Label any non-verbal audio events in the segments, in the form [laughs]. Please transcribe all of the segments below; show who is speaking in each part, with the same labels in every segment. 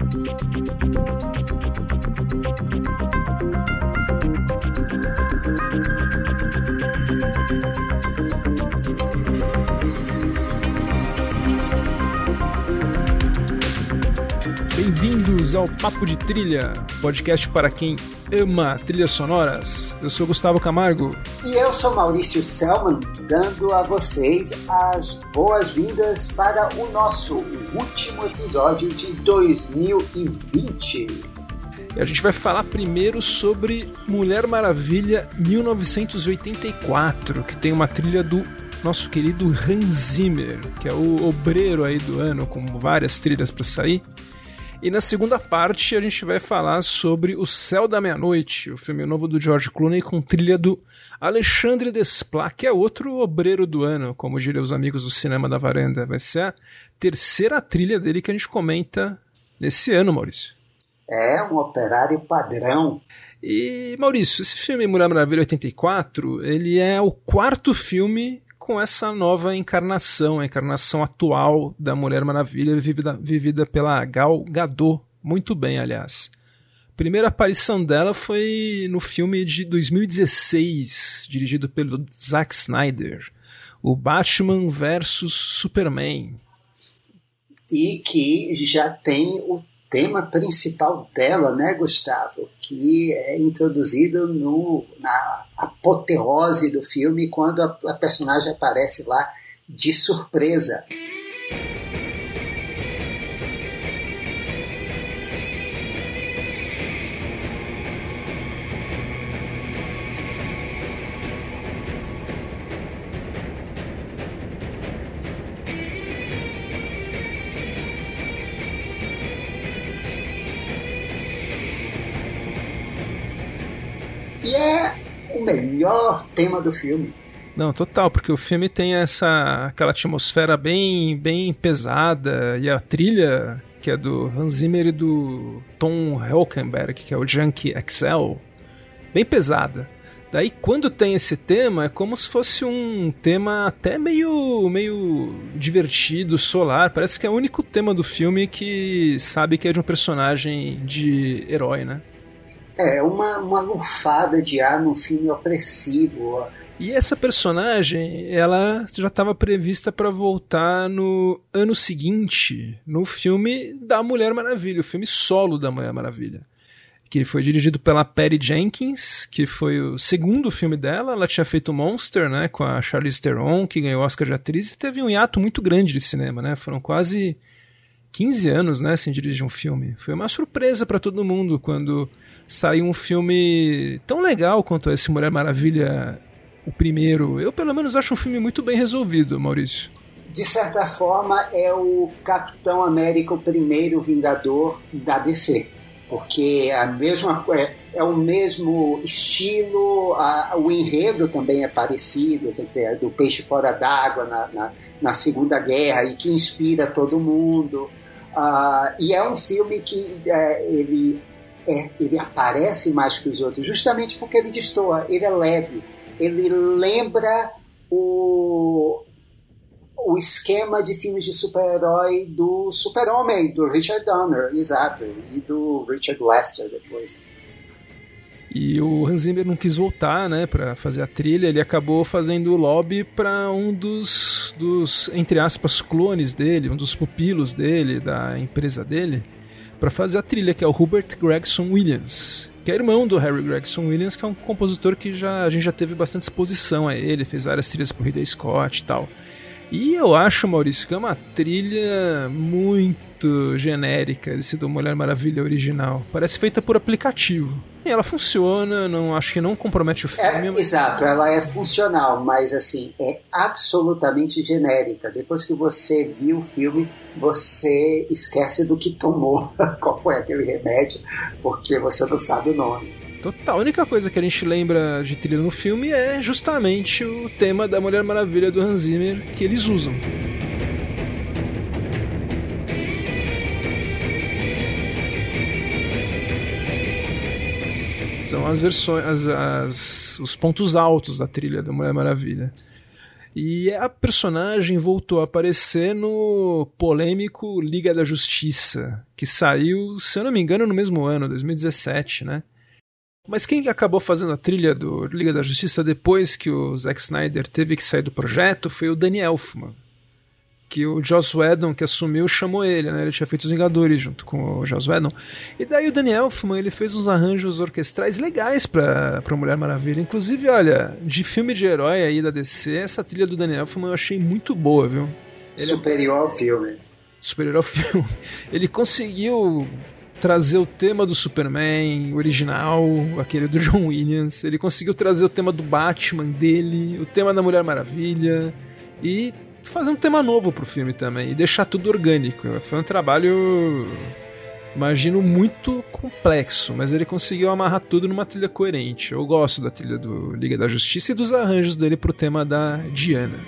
Speaker 1: Thank you. Bem-vindos ao Papo de Trilha, podcast para quem ama trilhas sonoras. Eu sou Gustavo Camargo.
Speaker 2: E eu sou Maurício Selman, dando a vocês as boas-vindas para o nosso último episódio de 2020.
Speaker 1: E a gente vai falar primeiro sobre Mulher Maravilha 1984, que tem uma trilha do nosso querido Hans Zimmer, que é o obreiro aí do ano, com várias trilhas para sair. E na segunda parte a gente vai falar sobre O Céu da Meia-Noite, o filme novo do George Clooney com trilha do Alexandre Desplat, que é outro obreiro do ano, como diriam os amigos do cinema da varanda. Vai ser a terceira trilha dele que a gente comenta nesse ano, Maurício.
Speaker 2: É, um operário padrão.
Speaker 1: E, Maurício, esse filme Mulher Maravilha 84, ele é o quarto filme com essa nova encarnação, a encarnação atual da Mulher Maravilha, vivida, vivida pela Gal Gadot. Muito bem, aliás. Primeira aparição dela foi no filme de 2016, dirigido pelo Zack Snyder, o Batman vs Superman.
Speaker 2: E que já tem o tema principal dela, né, Gustavo? Que é introduzido no, na apoteose do filme quando a, a personagem aparece lá de surpresa. Melhor tema do filme.
Speaker 1: Não, total, porque o filme tem essa aquela atmosfera bem bem pesada e a trilha que é do Hans Zimmer e do Tom Hülkenberg, que é o Junkie Excel, bem pesada. Daí quando tem esse tema é como se fosse um tema até meio meio divertido, solar. Parece que é o único tema do filme que sabe que é de um personagem de herói, né?
Speaker 2: É, uma, uma lufada de ar num filme opressivo.
Speaker 1: E essa personagem, ela já estava prevista para voltar no ano seguinte, no filme da Mulher Maravilha, o filme solo da Mulher Maravilha. Que foi dirigido pela Patty Jenkins, que foi o segundo filme dela. Ela tinha feito Monster, né, com a Charlize Theron, que ganhou Oscar de atriz, e teve um hiato muito grande de cinema, né? Foram quase 15 anos, né, sem dirigir um filme. Foi uma surpresa para todo mundo quando saiu um filme tão legal quanto esse Mulher Maravilha, o primeiro. Eu, pelo menos, acho um filme muito bem resolvido, Maurício.
Speaker 2: De certa forma, é o Capitão América, o primeiro Vingador da DC. Porque a mesma, é, é o mesmo estilo, a, o enredo também é parecido, quer dizer, é do peixe fora d'água na, na, na Segunda Guerra e que inspira todo mundo. Uh, e é um filme que uh, ele, é, ele aparece mais que os outros, justamente porque ele destoa, ele é leve, ele lembra o, o esquema de filmes de super-herói do Super-Homem, do Richard Donner, exato, e do Richard Lester depois.
Speaker 1: E o Hans Zimmer não quis voltar, né, para fazer a trilha. Ele acabou fazendo lobby para um dos, dos, entre aspas, clones dele, um dos pupilos dele, da empresa dele, para fazer a trilha, que é o Hubert Gregson Williams, que é irmão do Harry Gregson Williams, que é um compositor que já, a gente já teve bastante exposição a ele, fez várias trilhas por Ridley Scott e tal. E eu acho, Maurício, que é uma trilha muito genérica desse do Mulher Maravilha original. Parece feita por aplicativo. E ela funciona, não acho que não compromete o filme.
Speaker 2: É, mas... Exato, ela é funcional, mas assim, é absolutamente genérica. Depois que você viu o filme, você esquece do que tomou, [laughs] qual foi aquele remédio, porque você não sabe o nome.
Speaker 1: Total. A única coisa que a gente lembra de trilha no filme é justamente o tema da Mulher Maravilha do Hans Zimmer que eles usam. São as versões, as, as, os pontos altos da trilha da Mulher Maravilha. E a personagem voltou a aparecer no polêmico Liga da Justiça, que saiu, se eu não me engano, no mesmo ano, 2017, né? Mas quem acabou fazendo a trilha do Liga da Justiça depois que o Zack Snyder teve que sair do projeto foi o Danny Elfman que o Joss Whedon, que assumiu, chamou ele, né? Ele tinha feito os Vingadores junto com o Joss Whedon. E daí o Daniel Elfman, ele fez uns arranjos orquestrais legais pra, pra Mulher Maravilha. Inclusive, olha, de filme de herói aí da DC, essa trilha do Daniel Elfman eu achei muito boa, viu?
Speaker 2: Ele é Superior ao filme.
Speaker 1: Superior ao [laughs] filme. Ele conseguiu trazer o tema do Superman original, aquele do [laughs] John Williams. Ele conseguiu trazer o tema do Batman dele, o tema da Mulher Maravilha. E fazer um tema novo pro filme também e deixar tudo orgânico. Foi um trabalho, imagino, muito complexo, mas ele conseguiu amarrar tudo numa trilha coerente. Eu gosto da trilha do Liga da Justiça e dos arranjos dele pro tema da Diana.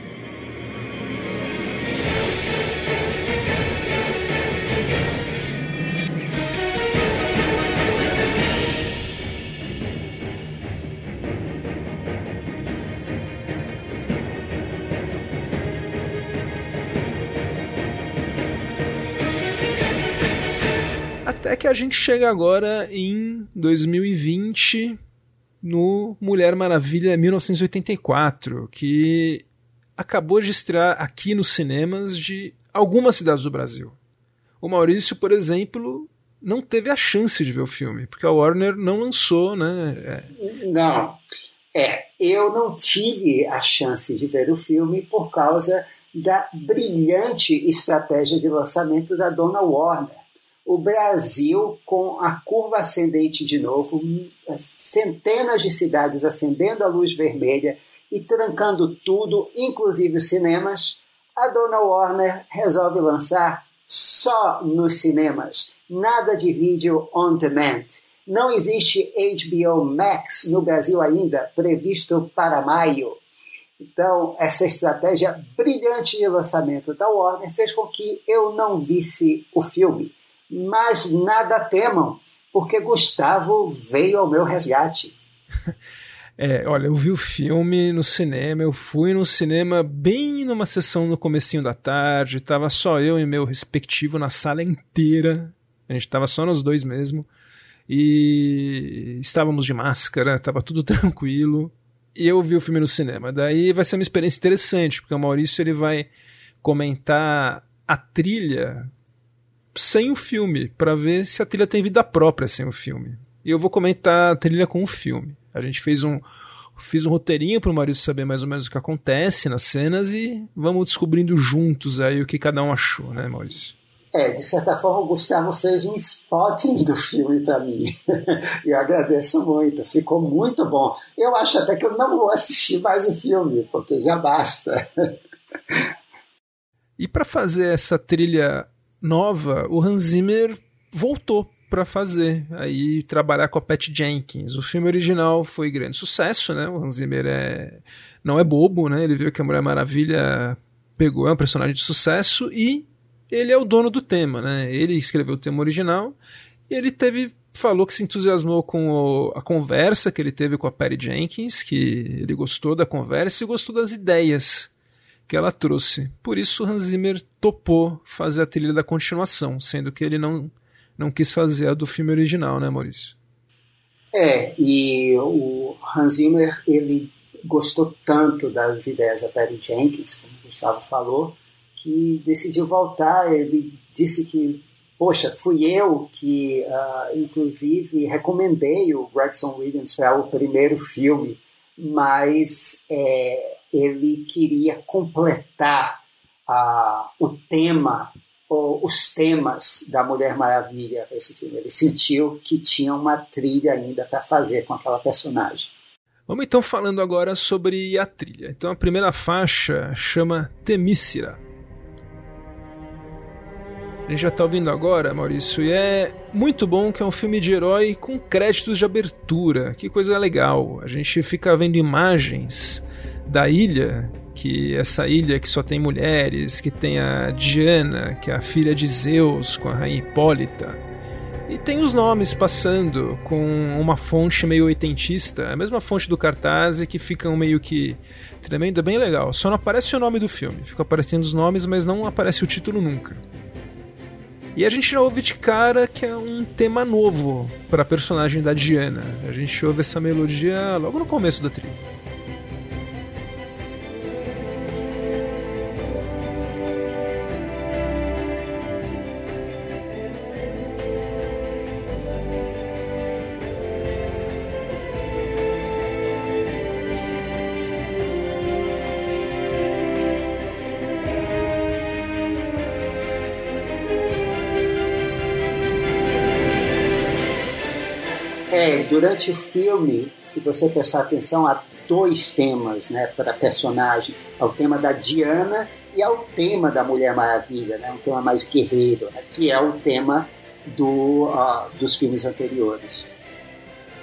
Speaker 1: Que a gente chega agora em 2020 no Mulher Maravilha 1984, que acabou de estrear aqui nos cinemas de algumas cidades do Brasil. O Maurício, por exemplo, não teve a chance de ver o filme, porque a Warner não lançou, né?
Speaker 2: É. Não. É, eu não tive a chance de ver o filme por causa da brilhante estratégia de lançamento da dona Warner o Brasil com a curva ascendente de novo, centenas de cidades acendendo a luz vermelha e trancando tudo, inclusive os cinemas, a dona Warner resolve lançar só nos cinemas, nada de vídeo on demand. Não existe HBO Max no Brasil ainda, previsto para maio. Então, essa estratégia brilhante de lançamento da Warner fez com que eu não visse o filme mas nada temam, porque Gustavo veio ao meu resgate. [laughs]
Speaker 1: É, olha, eu vi o filme no cinema, eu fui no cinema bem numa sessão no comecinho da tarde, tava só eu e meu respectivo na sala inteira, a gente tava só nós dois mesmo, e estávamos de máscara, tava tudo [laughs] tranquilo, e eu vi o filme no cinema. Daí vai ser uma experiência interessante, porque o Maurício ele vai comentar a trilha sem o filme, para ver se a trilha tem vida própria sem o filme. E eu vou comentar a trilha com o filme. A gente fez um fiz um roteirinho para o Maurício saber mais ou menos o que acontece nas cenas e vamos descobrindo juntos aí o que cada um achou, né, Maurício?
Speaker 2: É, de certa forma o Gustavo fez um spotting do filme para mim. e [laughs] eu agradeço muito, ficou muito bom. Eu acho até que eu não vou assistir mais o filme, porque já basta. [laughs]
Speaker 1: e para fazer essa trilha nova, o Hans Zimmer voltou para fazer, aí trabalhar com a Pat Jenkins. O filme original foi grande sucesso, né? O Hans Zimmer é não é bobo, né? Ele viu que a Mulher Maravilha pegou é um personagem de sucesso e ele é o dono do tema, né? Ele escreveu o tema original e ele teve falou que se entusiasmou com o, a conversa que ele teve com a Patty Jenkins, que ele gostou da conversa e gostou das ideias que ela trouxe. Por isso Hans Zimmer topou fazer a trilha da continuação, sendo que ele não, não quis fazer a do filme original, né, Maurício?
Speaker 2: É, e o Hans Zimmer ele gostou tanto das ideias da Patty Jenkins, como o Gustavo falou, que decidiu voltar. Ele disse que, poxa, fui eu que, uh, inclusive, recomendei o Gregson Williams para o primeiro filme, mas é, ele queria completar uh, o tema, ou os temas da Mulher Maravilha esse filme. Ele sentiu que tinha uma trilha ainda para fazer com aquela personagem.
Speaker 1: Vamos então falando agora sobre a trilha. Então a primeira faixa chama Temícera. A gente já está ouvindo agora, Maurício, e é muito bom que é um filme de herói com créditos de abertura. Que coisa legal. A gente fica vendo imagens da ilha, que essa ilha que só tem mulheres, que tem a Diana, que é a filha de Zeus com a rainha Hipólita. E tem os nomes passando com uma fonte meio oitentista, a mesma fonte do cartaz e que ficam meio que tremendo, é bem legal. Só não aparece o nome do filme, fica aparecendo os nomes, mas não aparece o título nunca. E a gente já ouve de cara que é um tema novo para a personagem da Diana. A gente ouve essa melodia logo no começo da trilha.
Speaker 2: Durante o filme, se você prestar atenção, há dois temas né, para a personagem. É o tema da Diana e é o tema da Mulher Maravilha, né, um tema mais guerreiro, né, que é o tema do, uh, dos filmes anteriores.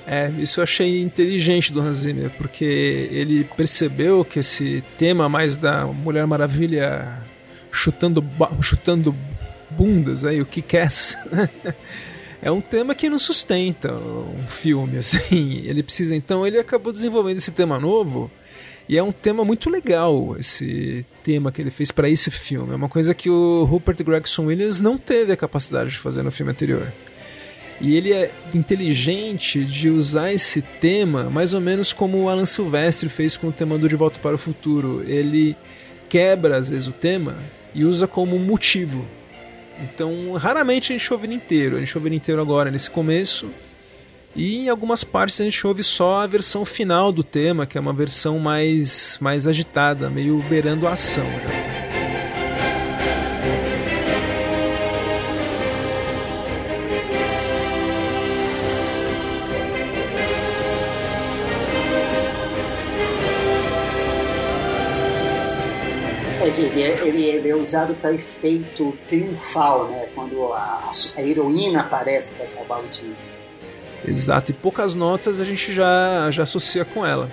Speaker 1: É, isso eu achei inteligente do Hans Zimmer, porque ele percebeu que esse tema mais da Mulher Maravilha chutando, chutando bundas aí, o que quer [laughs] é um tema que não sustenta um filme, [laughs] assim. Ele precisa, então, ele acabou desenvolvendo esse tema novo. E é um tema muito legal, esse tema que ele fez para esse filme. É uma coisa que o Rupert Gregson Williams não teve a capacidade de fazer no filme anterior. E ele é inteligente de usar esse tema mais ou menos como o Alan Silvestre fez com o tema do De Volta para o Futuro. Ele quebra às vezes o tema e usa como motivo então, raramente a gente ouve ele inteiro. A gente ouve ele inteiro agora nesse começo. E em algumas partes a gente ouve só a versão final do tema, que é uma versão mais, mais agitada, meio beirando a ação. Né?
Speaker 2: É, ele é usado para efeito triunfal, né? Quando a, a heroína aparece para salvar o dia.
Speaker 1: Exato, e poucas notas a gente já, já associa com ela.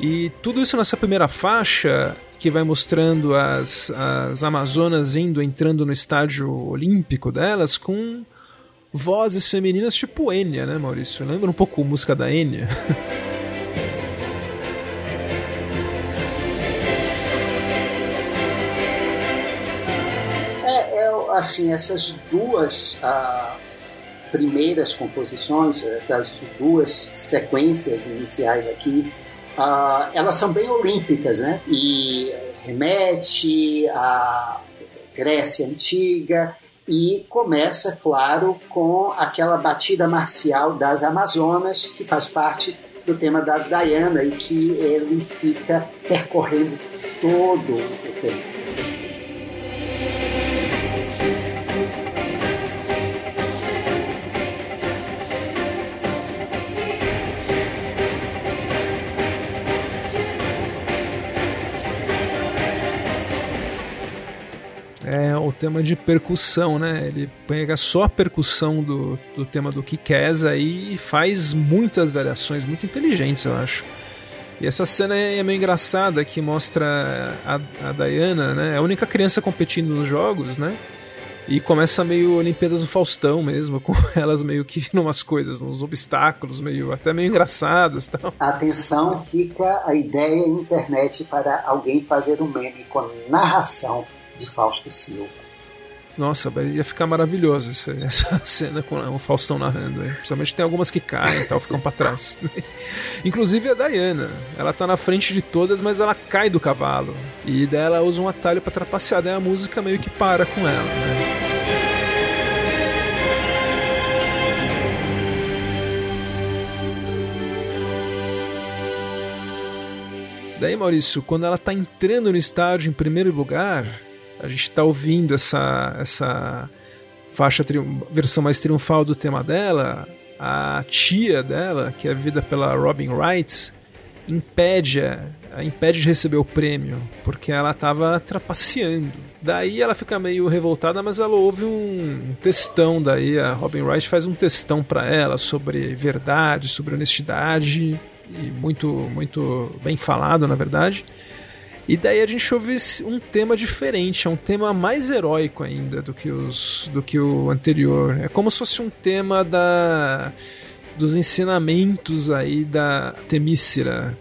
Speaker 1: E tudo isso nessa primeira faixa, que vai mostrando as, as Amazonas indo, entrando no estádio olímpico delas, com vozes femininas tipo Enya, né, Maurício? Lembra um pouco a música da Enya? [laughs]
Speaker 2: assim, essas duas ah, primeiras composições, eh, das duas sequências iniciais aqui, ah, elas são bem olímpicas, né? E remete à Grécia Antiga e começa, claro, com aquela batida marcial das Amazonas, que faz parte do tema da Diana e que ele fica percorrendo todo o tempo.
Speaker 1: O tema de percussão, né? Ele pega só a percussão do, do tema do Kikesa e faz muitas variações muito inteligentes, eu acho. E essa cena é meio engraçada que mostra a, a Diana, né? É a única criança competindo nos jogos, né? E começa meio Olimpíadas do Faustão mesmo, [laughs] com elas meio que numas coisas, nos obstáculos, meio até meio engraçados. Tal.
Speaker 2: Atenção, fica a ideia internet para alguém fazer um meme com narração de Fausto Silva.
Speaker 1: Nossa, ia ficar maravilhoso essa, [laughs] essa cena com o Faustão narrando. Principalmente tem algumas que caem e tal, ficam para trás. [laughs] Inclusive a Diana. Ela tá na frente de todas, mas ela cai do cavalo. E daí ela usa um atalho para trapacear. Daí a música meio que para com ela. Né? Daí, Maurício, quando ela tá entrando no estádio em primeiro lugar, a gente está ouvindo essa, essa faixa versão mais triunfal do tema dela, a tia dela, que é vivida pela Robin Wright, impede, impede de receber o prêmio, porque ela estava trapaceando. Daí ela fica meio revoltada, mas ela ouve um textão daí, a Robin Wright faz um textão para ela sobre verdade, sobre honestidade, e muito, muito bem falado, na verdade. E daí a gente ouve um tema diferente, é um tema mais heróico ainda do que, os, do que o anterior. É como se fosse um tema da dos ensinamentos aí da Temícera,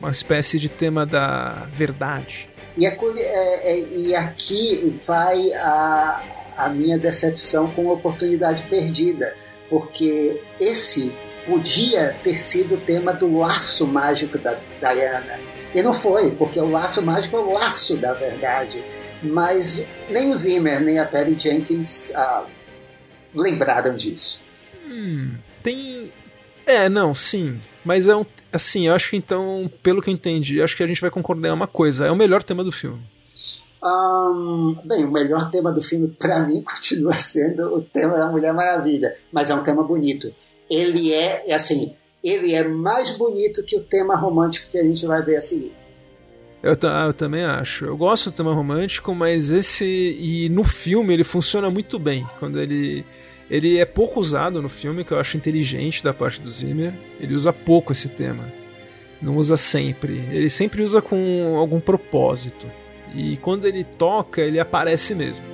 Speaker 1: uma espécie de tema da verdade.
Speaker 2: E, é, é, e aqui vai a, a minha decepção com a oportunidade perdida, porque esse podia ter sido o tema do laço mágico da Diana. E não foi, porque o laço mágico é o laço da verdade. Mas nem o Zimmer, nem a Perry Jenkins ah, lembraram disso.
Speaker 1: Hum, tem. É, não, sim. Mas é um. Assim, eu acho que então, pelo que eu entendi, acho que a gente vai concordar em uma coisa: é o melhor tema do filme.
Speaker 2: Um, bem, o melhor tema do filme, para mim, [laughs] continua sendo o tema da Mulher Maravilha, mas é um tema bonito. Ele é, é, assim, ele é mais bonito que o tema romântico que a gente vai ver a seguir.
Speaker 1: Eu, eu, também acho. Eu gosto do tema romântico, mas esse. E no filme ele funciona muito bem. Quando ele ele é pouco usado no filme, que eu acho inteligente da parte do Zimmer. Ele usa pouco esse tema. Não usa sempre. Ele sempre usa com algum propósito. E quando ele toca, ele aparece mesmo.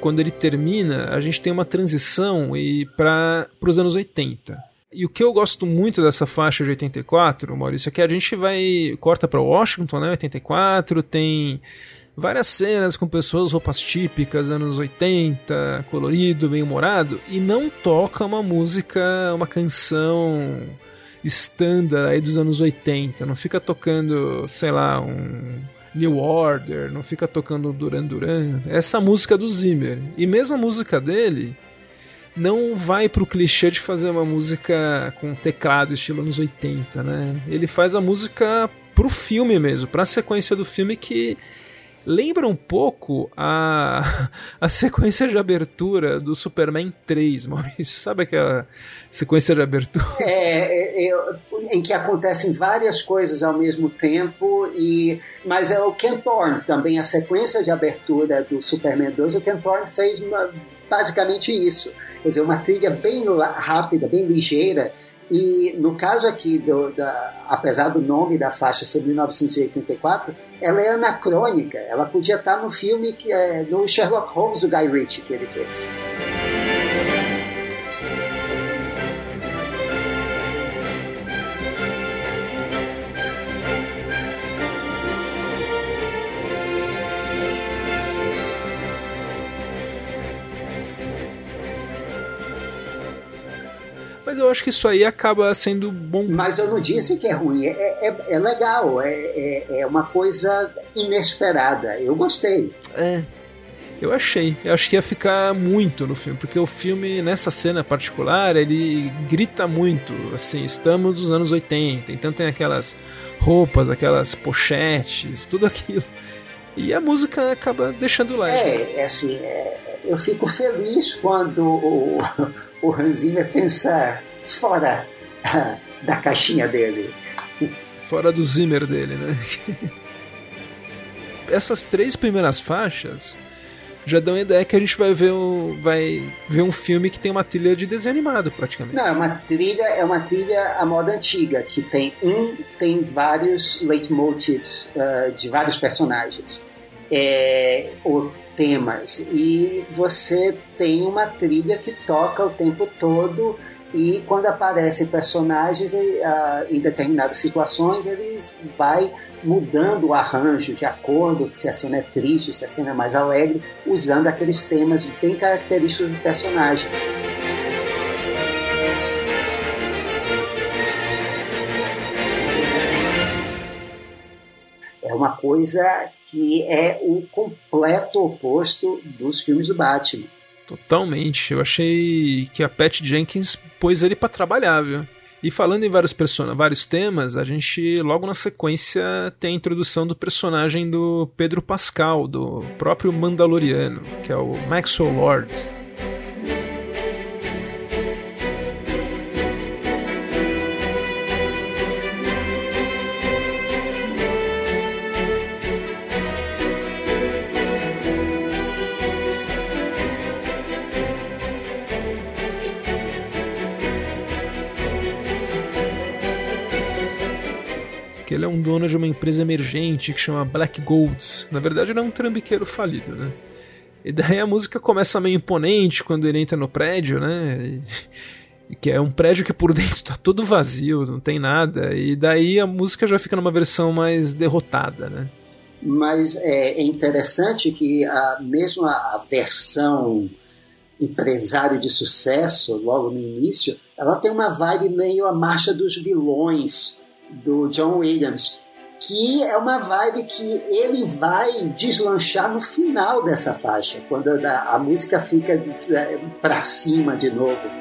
Speaker 1: Quando ele termina, a gente tem uma transição e para os anos 80. E o que eu gosto muito dessa faixa de 84, Maurício, é que a gente vai corta para Washington, né, 84, tem várias cenas com pessoas roupas típicas anos 80, colorido, bem humorado e não toca uma música, uma canção standard aí dos anos 80, não fica tocando, sei lá, um New Order, não fica tocando Duran Duran. Essa música do Zimmer. E mesmo a música dele não vai pro clichê de fazer uma música com teclado estilo anos 80, né? Ele faz a música pro filme mesmo, pra sequência do filme que lembra um pouco a, [laughs] a sequência de abertura do Superman 3, Maurício. Sabe aquela sequência de abertura?
Speaker 2: É, é, em que acontecem várias coisas ao mesmo tempo, e mas é o Ken Thorne também, a sequência de abertura do Superman 2, o Ken Thorne fez uma, basicamente isso. Quer dizer, uma trilha bem rápida, bem ligeira, e no caso aqui, do, da, apesar do nome da faixa ser 1984, ela é anacrônica. Ela podia estar no filme que é no Sherlock Holmes do Guy Ritchie que ele fez.
Speaker 1: Eu acho que isso aí acaba sendo bom.
Speaker 2: Mas eu não disse que é ruim, é, é, é legal, é, é, é uma coisa inesperada. Eu gostei.
Speaker 1: É, eu achei. Eu acho que ia ficar muito no filme, porque o filme, nessa cena particular, ele grita muito. Assim, estamos nos anos 80, então tem aquelas roupas, aquelas pochetes, tudo aquilo. E a música acaba deixando lá.
Speaker 2: É, é assim, é, eu fico feliz quando o, [laughs] o Hans Zimmer pensa fora [laughs] da caixinha dele.
Speaker 1: Fora do Zimmer dele, né? [laughs] Essas três primeiras faixas já dão a ideia que a gente vai ver, um, vai ver um filme que tem uma trilha de desenho animado, praticamente.
Speaker 2: Não, é uma trilha, é uma trilha à moda antiga, que tem um, tem vários leitmotifs uh, de vários personagens. É, o temas e você tem uma trilha que toca o tempo todo e quando aparecem personagens uh, em determinadas situações eles vai mudando o arranjo de acordo se a cena é triste, se a cena é mais alegre, usando aqueles temas bem característicos do personagem. uma coisa que é o completo oposto dos filmes do Batman.
Speaker 1: Totalmente. Eu achei que a Pat Jenkins pôs ele para trabalhar, viu? E falando em vários personagens, vários temas, a gente logo na sequência tem a introdução do personagem do Pedro Pascal, do próprio Mandaloriano, que é o Maxwell Lord. Que ele é um dono de uma empresa emergente que chama Black Golds. Na verdade, ele é um trambiqueiro falido, né? E daí a música começa meio imponente quando ele entra no prédio, né? E, que é um prédio que por [laughs] dentro tá todo vazio, não tem nada. E daí a música já fica numa versão mais derrotada, né?
Speaker 2: Mas é, interessante que a, mesmo a versão empresário de sucesso, logo no início, ela tem uma vibe meio a marcha dos vilões do John Williams, que é uma vibe que ele vai deslanchar no final dessa faixa, quando a, a música fica para cima de novo.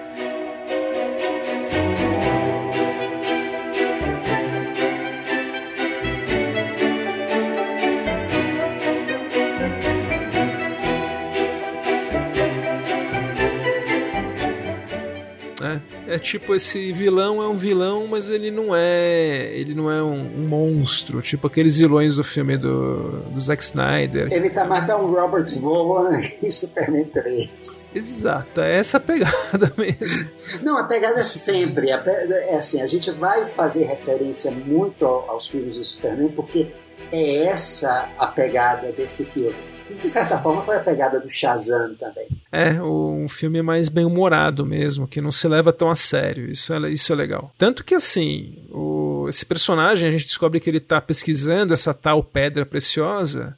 Speaker 1: É tipo esse vilão é um vilão, mas ele não é, ele não é um, um monstro, tipo aqueles vilões do filme do, do Zack Snyder.
Speaker 2: Ele tá mais um Robert Vaughn [laughs] em Superman 3.
Speaker 1: Exato, é essa pegada [laughs] mesmo.
Speaker 2: Não, a pegada é sempre, é assim, a gente vai fazer referência muito aos filmes do Superman porque é essa a pegada desse filme de certa forma foi a pegada do Shazam também.
Speaker 1: É, um filme mais bem-humorado mesmo, que não se leva tão a sério. Isso é, isso é legal. Tanto que, assim, o, esse personagem, a gente descobre que ele está pesquisando essa tal pedra preciosa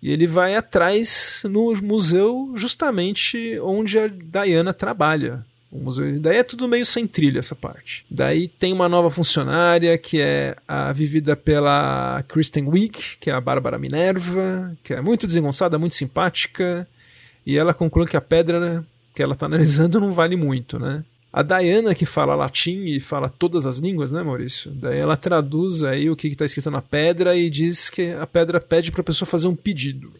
Speaker 1: e ele vai atrás no museu justamente onde a Diana trabalha. Museu. Daí é tudo meio sem trilha essa parte. Daí tem uma nova funcionária que é a vivida pela Kristen Wiig, que é a Bárbara Minerva, que é muito desengonçada, muito simpática. E ela conclui que a pedra que ela está analisando não vale muito, né? A Diana, que fala latim e fala todas as línguas, né, Maurício? Daí ela traduz aí o que está escrito na pedra e diz que a pedra pede para a pessoa fazer um pedido.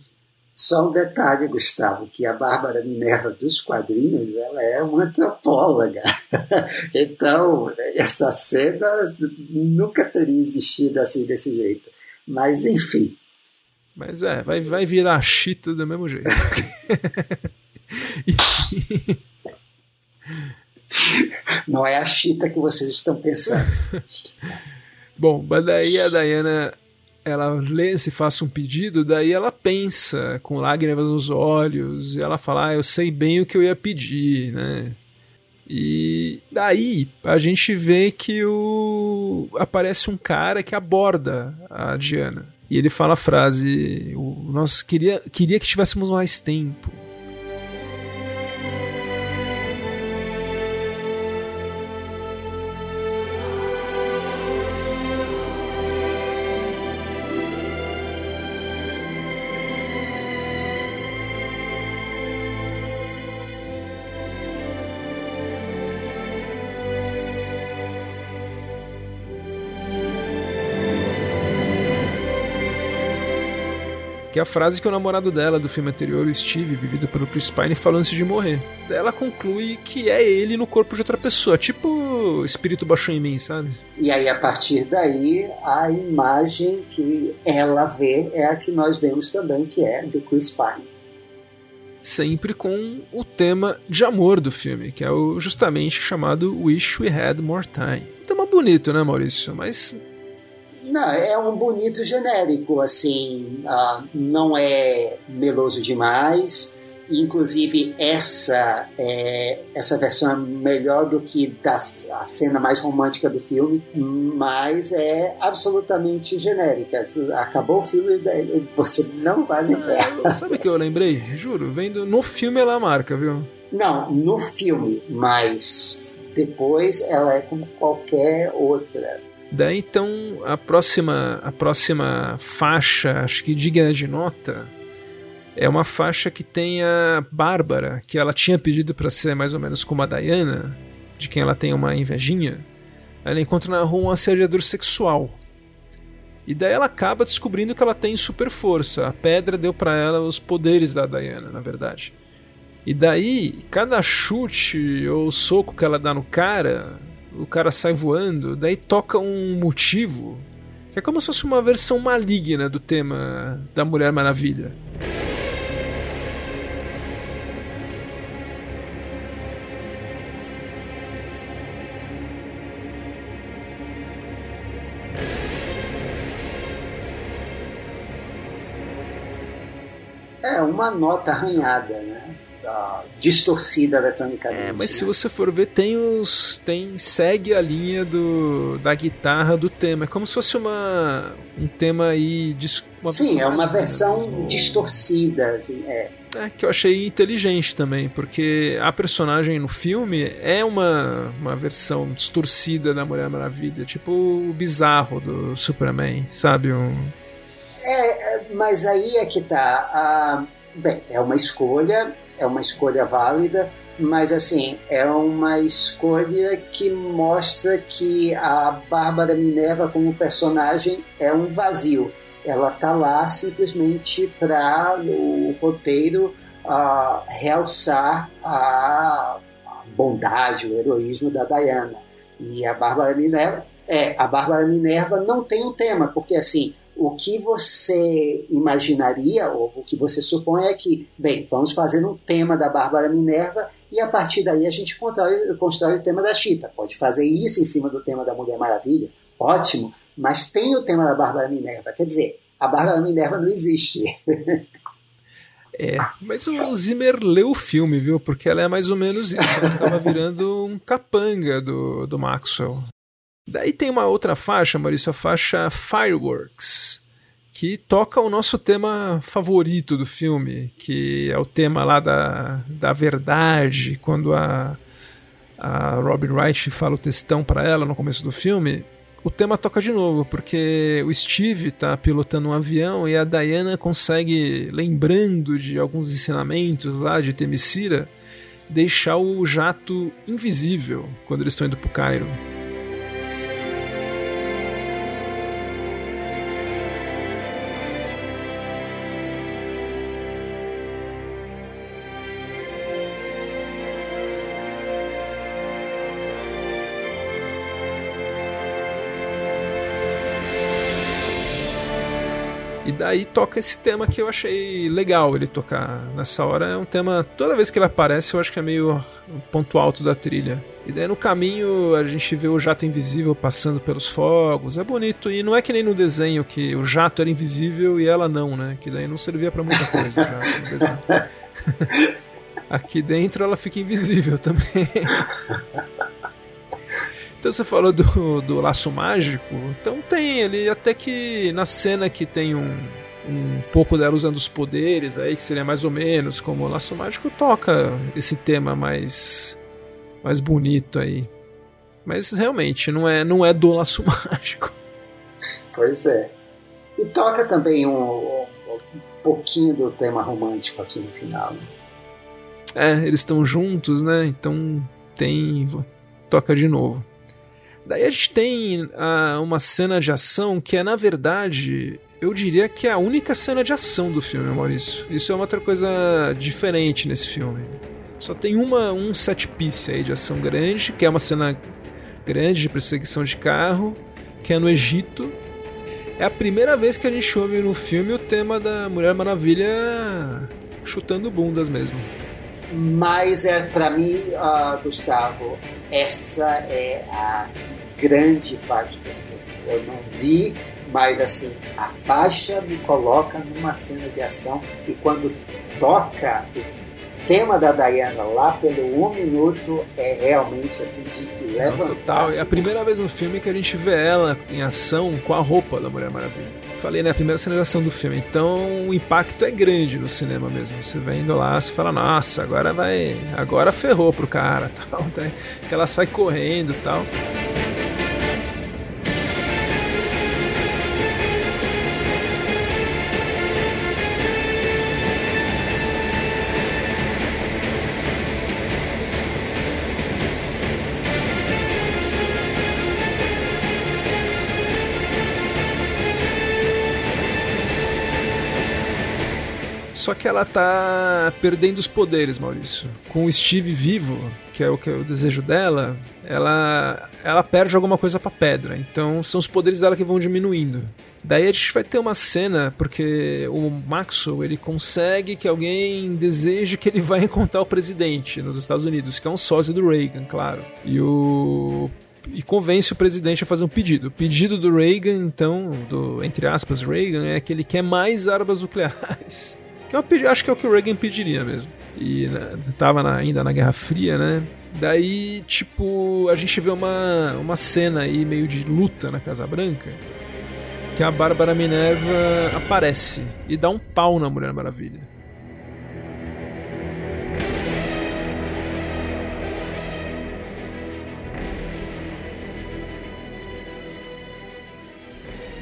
Speaker 2: Só um detalhe, Gustavo, que a Bárbara Minerva dos quadrinhos, ela é uma antropóloga. [laughs] então, essa cena nunca teria existido assim desse jeito. Mas, enfim.
Speaker 1: Mas é, vai, vai virar chita do mesmo jeito. [laughs]
Speaker 2: Não é a chita que vocês estão pensando.
Speaker 1: Bom, mas daí a Diana ela lê se faça um pedido, daí ela pensa com lágrimas nos olhos, e ela fala, ah, eu sei bem o que eu ia pedir, né? E daí a gente vê que o... aparece um cara que aborda a Diana. E ele fala a frase: nosso queria, queria que tivéssemos mais tempo. Que é a frase que o namorado dela do filme anterior, o Steve, vivido pelo Chris Pine, falou antes de morrer. Ela conclui que é ele no corpo de outra pessoa, tipo espírito baixou em mim, sabe?
Speaker 2: E aí, a partir daí, a imagem que ela vê é a que nós vemos também, que é do Chris Pine.
Speaker 1: Sempre com o tema de amor do filme, que é o justamente chamado Wish We Had More Time. Tema bonito, né, Maurício? Mas
Speaker 2: não, é um bonito genérico, assim, uh, não é meloso demais. Inclusive, essa, é, essa versão é melhor do que da, a cena mais romântica do filme, mas é absolutamente genérica. Acabou o filme, você não vai lembrar.
Speaker 1: Ah, sabe o que eu [laughs] lembrei? Juro, vendo no filme ela marca, viu?
Speaker 2: Não, no filme, mas depois ela é como qualquer outra
Speaker 1: Daí então a próxima, a próxima faixa, acho que digna de nota, é uma faixa que tem a Bárbara, que ela tinha pedido para ser mais ou menos como a Diana, de quem ela tem uma invejinha. Ela encontra na rua um assediador sexual. E daí ela acaba descobrindo que ela tem super força. A pedra deu para ela os poderes da Diana, na verdade. E daí, cada chute ou soco que ela dá no cara, o cara sai voando, daí toca um motivo que é como se fosse uma versão maligna do tema da Mulher Maravilha.
Speaker 2: É uma nota arranhada, né? Distorcida eletronicamente.
Speaker 1: É, mas
Speaker 2: né?
Speaker 1: se você for ver, tem os. tem. segue a linha do, da guitarra do tema. É como se fosse uma. um tema aí.
Speaker 2: Sim, é uma versão mesmo. distorcida, assim, é.
Speaker 1: É, que eu achei inteligente também, porque a personagem no filme é uma, uma versão distorcida da Mulher Maravilha, tipo o bizarro do Superman, sabe? Um...
Speaker 2: É, é mas aí é que tá. Bem, é uma escolha, é uma escolha válida, mas assim, é uma escolha que mostra que a Bárbara Minerva como personagem é um vazio. Ela tá lá simplesmente para o roteiro uh, realçar a, bondade, o heroísmo da Diana. E a Bárbara Minerva, é, a Bárbara Minerva não tem um tema, porque assim, o que você imaginaria, ou o que você supõe é que, bem, vamos fazer um tema da Bárbara Minerva e a partir daí a gente constrói, constrói o tema da Chita. Pode fazer isso em cima do tema da Mulher Maravilha, ótimo, mas tem o tema da Bárbara Minerva. Quer dizer, a Bárbara Minerva não existe. [laughs]
Speaker 1: É, mas o Zimmer leu o filme, viu? Porque ela é mais ou menos isso. Ela estava virando um capanga do, do Maxwell. Daí tem uma outra faixa, Maurício, a faixa Fireworks, que toca o nosso tema favorito do filme, que é o tema lá da, da verdade, quando a, a Robin Wright fala o textão para ela no começo do filme. O tema toca de novo, porque o Steve está pilotando um avião e a Diana consegue, lembrando de alguns ensinamentos lá de Temesira, deixar o jato invisível quando eles estão indo para o Cairo. E daí toca esse tema que eu achei legal ele tocar nessa hora. É um tema, toda vez que ele aparece, eu acho que é meio um ponto alto da trilha. E daí no caminho a gente vê o jato invisível passando pelos fogos. É bonito. E não é que nem no desenho que o jato era invisível e ela não, né? Que daí não servia para muita coisa. jato, [laughs] Aqui dentro ela fica invisível também. [laughs] Então você falou do, do laço mágico. Então tem ele até que na cena que tem um, um pouco dela usando os poderes aí, que seria mais ou menos como o laço mágico, toca esse tema mais mais bonito aí. Mas realmente não é não é do laço [laughs] mágico.
Speaker 2: Pois é. E toca também um, um, um pouquinho do tema romântico aqui no final. Né?
Speaker 1: É, eles estão juntos, né? Então tem toca de novo. Daí a gente tem uh, uma cena de ação que é, na verdade, eu diria que é a única cena de ação do filme, Maurício. Isso é uma outra coisa diferente nesse filme. Só tem uma, um set piece aí de ação grande, que é uma cena grande de perseguição de carro, que é no Egito. É a primeira vez que a gente ouve no filme o tema da Mulher Maravilha chutando bundas mesmo.
Speaker 2: Mas é para mim, uh, Gustavo, essa é a grande faixa do filme. Eu não vi, mas assim, a faixa me coloca numa cena de ação e quando toca o tema da Diana lá pelo um minuto é realmente assim de levantar.
Speaker 1: Total, é a primeira vez no filme que a gente vê ela em ação com a roupa da Mulher Maravilha. Falei, né? A primeira cena de ação do filme. Então o impacto é grande no cinema mesmo. Você vendo lá, você fala, nossa, agora vai. Agora ferrou pro cara. [laughs] Tal, que ela sai correndo e tal. Ela tá perdendo os poderes, Maurício. Com o Steve vivo, que é o que é o desejo dela, ela ela perde alguma coisa para pedra. Então são os poderes dela que vão diminuindo. Daí a gente vai ter uma cena, porque o Maxwell ele consegue que alguém deseje que ele vá [laughs] encontrar o presidente nos Estados Unidos, que é um sócio do Reagan, claro. E o e convence o presidente a fazer um pedido. O pedido do Reagan, então, do entre aspas Reagan, é que ele quer mais armas nucleares. [laughs] Que eu é acho que é o que o Reagan pediria mesmo. E né, tava na, ainda na Guerra Fria, né? Daí, tipo, a gente vê uma, uma cena aí meio de luta na Casa Branca que a Bárbara Minerva aparece e dá um pau na Mulher Maravilha.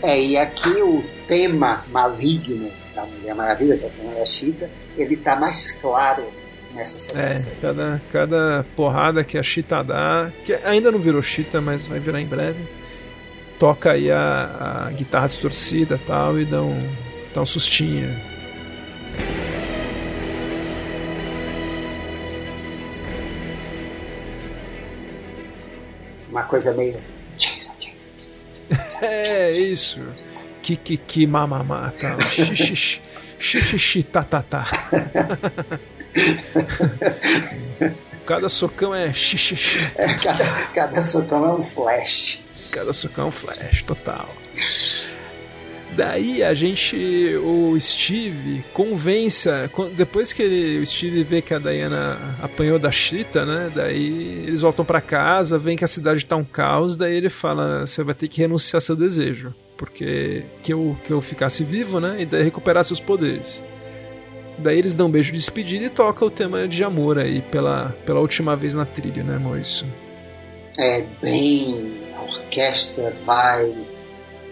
Speaker 2: É, e aqui o tema maligno da Mulher Maravilha, que é o da Chita, ele tá mais claro nessa sequência.
Speaker 1: É, cada, cada porrada que a Chita dá, que ainda não virou Chita, mas vai virar em breve, toca aí a, a guitarra distorcida tal, e dá um, dá um sustinho.
Speaker 2: Uma coisa meio. [laughs]
Speaker 1: é, isso. Kikiki mamamá tal. Xixi, xixi, tá, tá, tá. [laughs] Cada socão é xixi.
Speaker 2: É, cada, cada socão é um flash.
Speaker 1: Cada socão é um flash, total. Daí a gente, o Steve convence, depois que ele, o Steve vê que a Diana apanhou da Chita, né? Daí eles voltam para casa, vem que a cidade tá um caos, daí ele fala: "Você vai ter que renunciar seu desejo, porque que eu que eu ficasse vivo, né? E daí recuperar seus poderes". Daí eles dão um beijo de despedida e toca o tema de amor aí pela, pela última vez na trilha, né, Maurício?
Speaker 2: É bem. A orquestra vai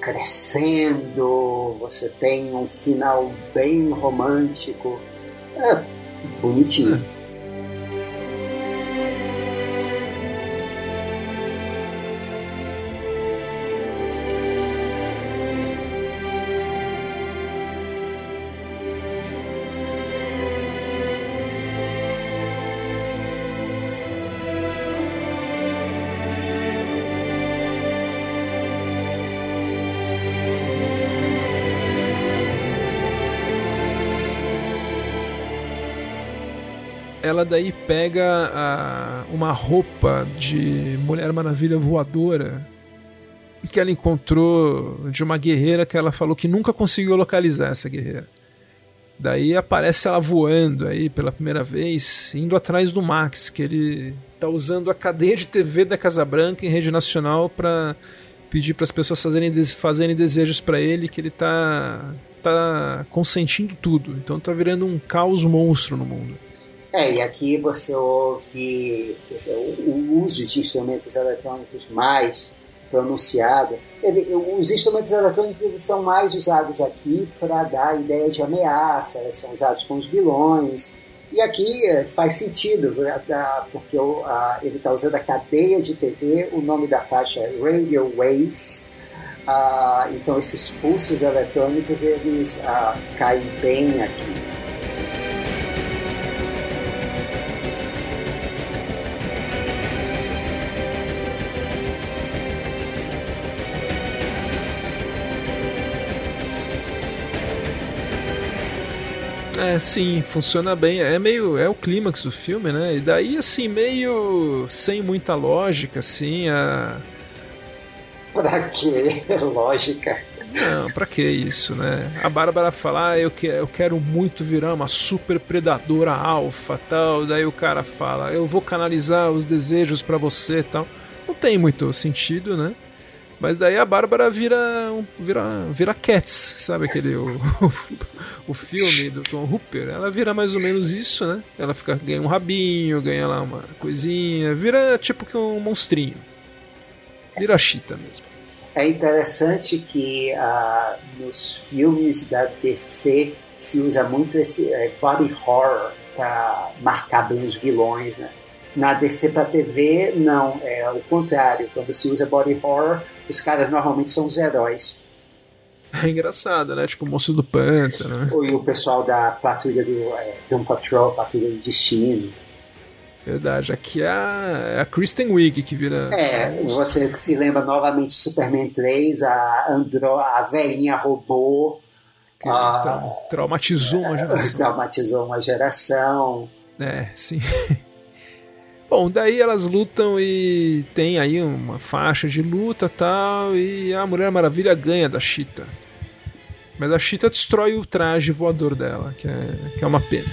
Speaker 2: crescendo, você tem um final bem romântico. É bonitinho. É.
Speaker 1: ela daí pega a, uma roupa de Mulher Maravilha voadora que ela encontrou de uma guerreira que ela falou que nunca conseguiu localizar essa guerreira. Daí aparece ela voando aí pela primeira vez, indo atrás do Max, que ele tá usando a cadeia de TV da Casa Branca em rede nacional para pedir para as pessoas fazerem, fazerem desejos para ele, que ele tá tá consentindo tudo. Então tá virando um caos monstro no mundo.
Speaker 2: É, e aqui você ouve dizer, o, uso de instrumentos eletrônicos mais pronunciado. Ele, os instrumentos eletrônicos eles são mais usados aqui para dar ideia de ameaça, são usados com os vilões. E aqui é, faz sentido, né, porque ele está usando a cadeia de TV, o nome da faixa é Radio Waves. Ah, então esses pulsos eletrônicos eles ah, caem bem aqui.
Speaker 1: É, sim, funciona bem. É meio. É o clímax do filme, né? E daí, assim, meio. sem muita lógica, assim, a.
Speaker 2: Pra que [laughs] lógica?
Speaker 1: Não, pra que isso, né? A Bárbara fala, ah, eu, que, eu quero muito virar uma super predadora alfa tal. Daí o cara fala, eu vou canalizar os desejos para você tal. Não tem muito sentido, né? Mas daí a Bárbara vira, vira, vira Cats, sabe aquele o, o, filme do Tom Hooper? Ela vira mais ou menos isso, né? Ela fica ganha um rabinho, ganha lá uma coisinha, vira tipo que um monstrinho. Vira chita mesmo.
Speaker 2: É interessante que uh, nos filmes da DC se usa muito esse uh, body horror para marcar bem os vilões, né? Na DC para TV, não, é o contrário. Quando se usa body horror, os caras normalmente são os heróis.
Speaker 1: É engraçado, né? Tipo o moço do pântano. Né?
Speaker 2: E o pessoal da patrulha do é, Doom Patrol, patrulha do destino.
Speaker 1: Verdade, aqui é a, é a Kristen Wiig que vira.
Speaker 2: É, você se lembra novamente de Superman 3, a, Andro, a velhinha robô.
Speaker 1: Que a, tra traumatizou uma geração. [laughs]
Speaker 2: Traumatizou uma geração.
Speaker 1: É, sim. Bom, daí elas lutam e tem aí uma faixa de luta tal, e a Mulher Maravilha ganha da Cheetah. Mas a Cheetah destrói o traje voador dela, que é, que é uma pena.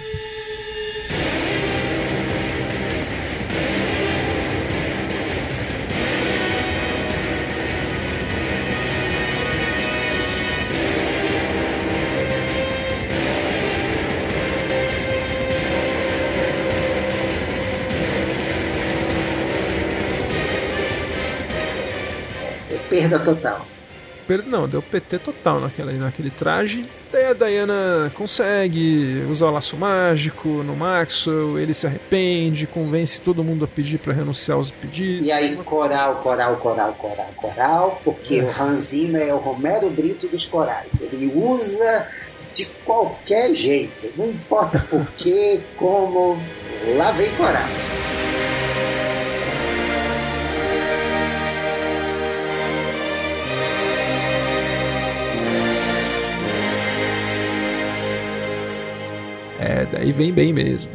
Speaker 2: Perda total.
Speaker 1: Não, deu PT total naquela, naquele traje. Daí a Diana consegue usar o laço mágico no Maxwell, ele se arrepende, convence todo mundo a pedir para renunciar aos pedidos.
Speaker 2: E aí, coral, coral, coral, coral, coral, porque é. o Hans é o Romero Brito dos corais. Ele usa de qualquer jeito, não importa por quê, como, lá vem coral.
Speaker 1: É, daí vem bem mesmo.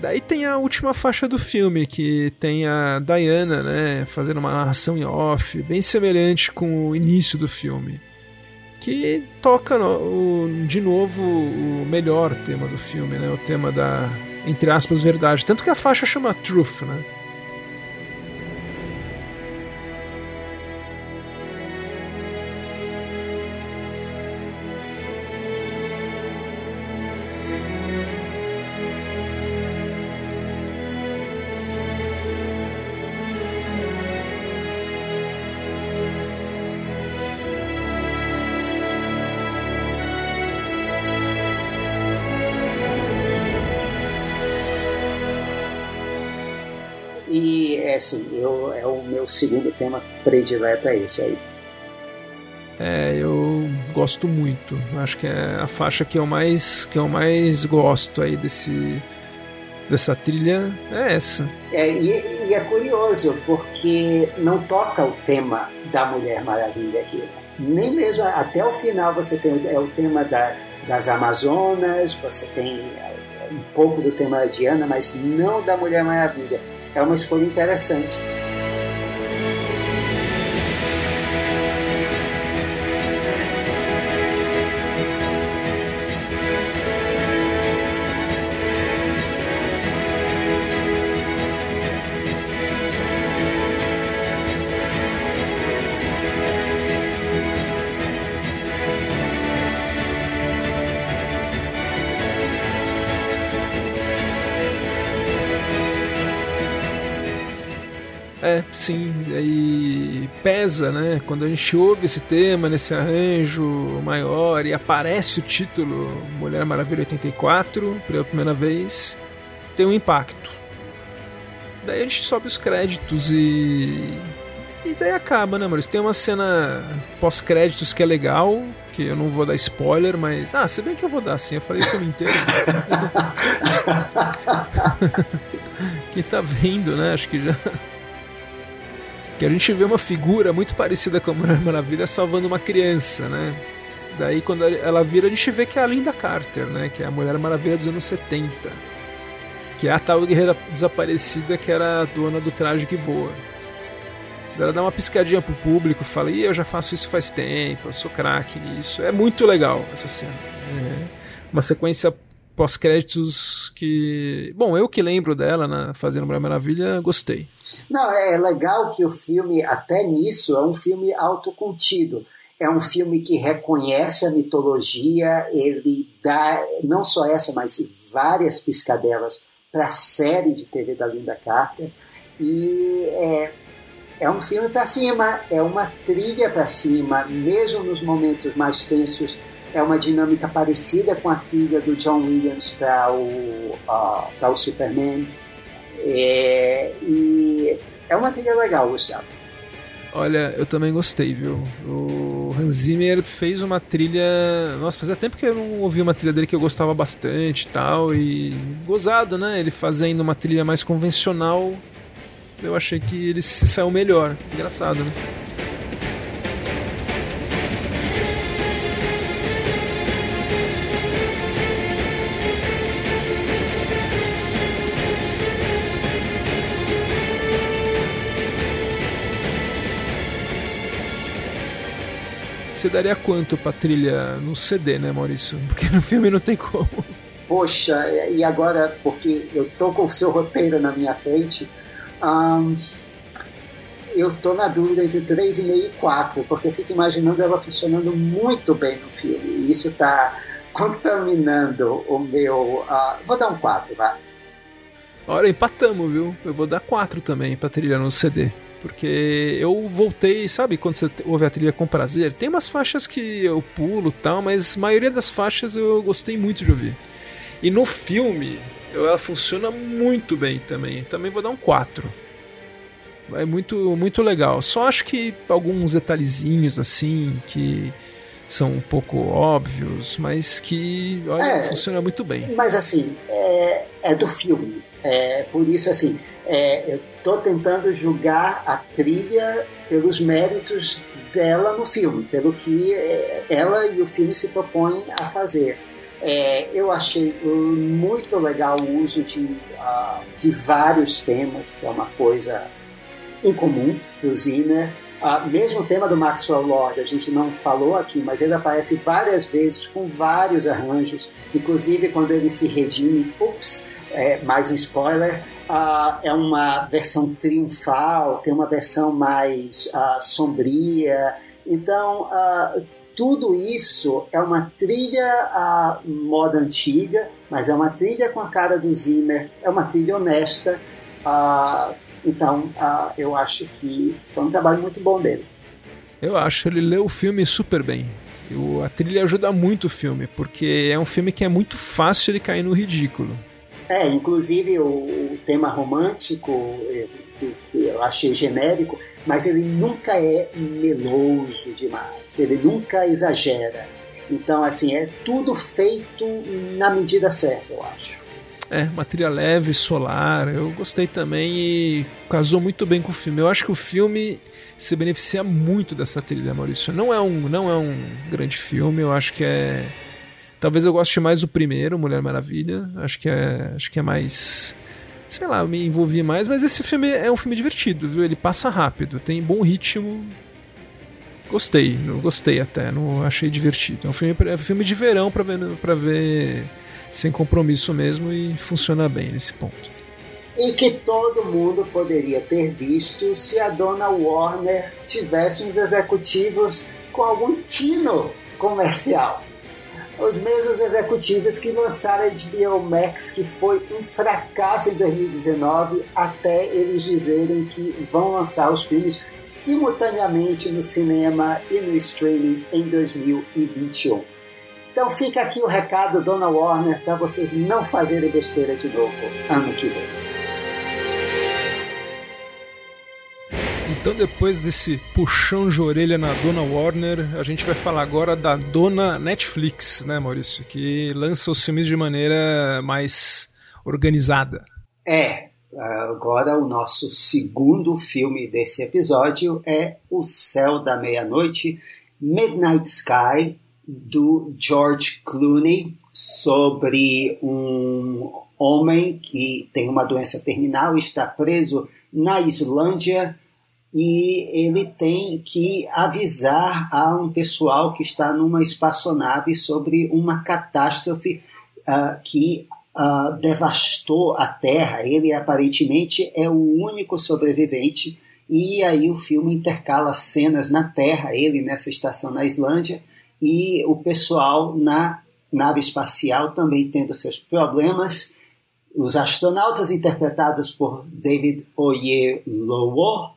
Speaker 1: Daí tem a última faixa do filme, que tem a Diana, né, fazendo uma narração em off, bem semelhante com o início do filme. Que toca no, o, de novo o melhor tema do filme, né, o tema da, entre aspas, verdade. Tanto que a faixa chama Truth, né.
Speaker 2: É o meu segundo tema predileto é esse aí.
Speaker 1: É, eu gosto muito. Acho que é a faixa que eu mais que eu mais gosto aí desse dessa trilha é essa.
Speaker 2: É, e, e é curioso porque não toca o tema da Mulher Maravilha aqui. Nem mesmo até o final você tem é o tema da, das Amazonas, você tem é, um pouco do tema da Diana, mas não da Mulher Maravilha é uma escolha interessante.
Speaker 1: Pesa, né? Quando a gente ouve esse tema nesse arranjo maior e aparece o título Mulher Maravilha 84 pela primeira vez, tem um impacto. Daí a gente sobe os créditos e. E daí acaba, né, Maurício? Tem uma cena pós-créditos que é legal, que eu não vou dar spoiler, mas. Ah, se bem que eu vou dar sim, eu falei o filme inteiro. [laughs] [laughs] Quem tá vendo, né? Acho que já que a gente vê uma figura muito parecida com a Mulher Maravilha salvando uma criança, né? Daí quando ela vira, a gente vê que é a Linda Carter, né? Que é a Mulher Maravilha dos anos 70. Que é a tal guerreira desaparecida que era a dona do traje que voa. Ela dá uma piscadinha pro público, fala, Ih, eu já faço isso faz tempo, eu sou craque nisso. É muito legal essa cena. É uma sequência pós-créditos que. Bom, eu que lembro dela na Fazendo Mulher Maravilha, gostei.
Speaker 2: Não, é legal que o filme, até nisso, é um filme autocontido. É um filme que reconhece a mitologia, ele dá não só essa, mas várias piscadelas para a série de TV da Linda Carter. E é, é um filme para cima, é uma trilha para cima, mesmo nos momentos mais tensos. É uma dinâmica parecida com a trilha do John Williams para o, uh, o Superman. É, e é uma trilha legal, Gustavo.
Speaker 1: Olha, eu também gostei, viu? O Hans Zimmer fez uma trilha. Nossa, fazia tempo que eu não ouvi uma trilha dele que eu gostava bastante e tal. E gozado, né? Ele fazendo uma trilha mais convencional. Eu achei que ele se saiu melhor. Engraçado, né? Você daria quanto pra trilha no CD, né, Maurício? Porque no filme não tem como.
Speaker 2: Poxa, e agora, porque eu tô com o seu roteiro na minha frente, um, eu tô na dúvida entre 3,5 e 4, porque eu fico imaginando ela funcionando muito bem no filme. E isso tá contaminando o meu. Uh, vou dar um 4, vai.
Speaker 1: Olha, empatamos, viu? Eu vou dar 4 também pra trilha no CD. Porque eu voltei, sabe, quando você ouve a trilha com prazer, tem umas faixas que eu pulo tal, mas a maioria das faixas eu gostei muito de ouvir. E no filme, ela funciona muito bem também. Também vou dar um 4. É muito, muito legal. Só acho que alguns detalhezinhos assim que são um pouco óbvios, mas que olha, é, funciona muito bem.
Speaker 2: Mas assim, é, é do filme. É, por isso, assim, é, eu estou tentando julgar a trilha pelos méritos dela no filme, pelo que é, ela e o filme se propõem a fazer. É, eu achei muito legal o uso de, uh, de vários temas, que é uma coisa incomum do Zimmer. Uh, mesmo o tema do Maxwell Lord, a gente não falou aqui, mas ele aparece várias vezes com vários arranjos, inclusive quando ele se redime, ups, é, mais um spoiler, uh, é uma versão triunfal, tem uma versão mais uh, sombria. Então, uh, tudo isso é uma trilha moda antiga, mas é uma trilha com a cara do Zimmer, é uma trilha honesta. então, eu acho que foi um trabalho muito bom dele.
Speaker 1: Eu acho, ele leu o filme super bem. a trilha ajuda muito o filme, porque é um filme que é muito fácil de cair no ridículo.
Speaker 2: É, inclusive o, o tema romântico eu, eu achei genérico, mas ele nunca é meloso demais, ele nunca exagera. Então, assim, é tudo feito na medida certa, eu acho.
Speaker 1: É, uma trilha leve, solar, eu gostei também e casou muito bem com o filme. Eu acho que o filme se beneficia muito dessa trilha, Maurício. Não é um, não é um grande filme, eu acho que é Talvez eu goste mais do primeiro, Mulher Maravilha. Acho que é, acho que é mais sei lá, me envolvi mais, mas esse filme é um filme divertido, viu? Ele passa rápido, tem bom ritmo. Gostei, gostei até, não achei divertido. É um filme, é um filme de verão para ver, pra ver sem compromisso mesmo e funciona bem nesse ponto.
Speaker 2: E que todo mundo poderia ter visto se a dona Warner tivesse uns executivos com algum tino comercial os mesmos executivos que lançaram a HBO Max, que foi um fracasso em 2019, até eles dizerem que vão lançar os filmes simultaneamente no cinema e no streaming em 2021. Então fica aqui o recado, Dona Warner, para vocês não fazerem besteira de novo ano que vem.
Speaker 1: Então, depois desse puxão de orelha na dona Warner, a gente vai falar agora da dona Netflix, né, Maurício? Que lança os filmes de maneira mais organizada.
Speaker 2: É. Agora, o nosso segundo filme desse episódio é O Céu da Meia-Noite, Midnight Sky, do George Clooney, sobre um homem que tem uma doença terminal está preso na Islândia e ele tem que avisar a um pessoal que está numa espaçonave sobre uma catástrofe uh, que uh, devastou a Terra. Ele aparentemente é o único sobrevivente e aí o filme intercala cenas na Terra, ele nessa estação na Islândia e o pessoal na nave espacial também tendo seus problemas. Os astronautas interpretados por David Oyelowo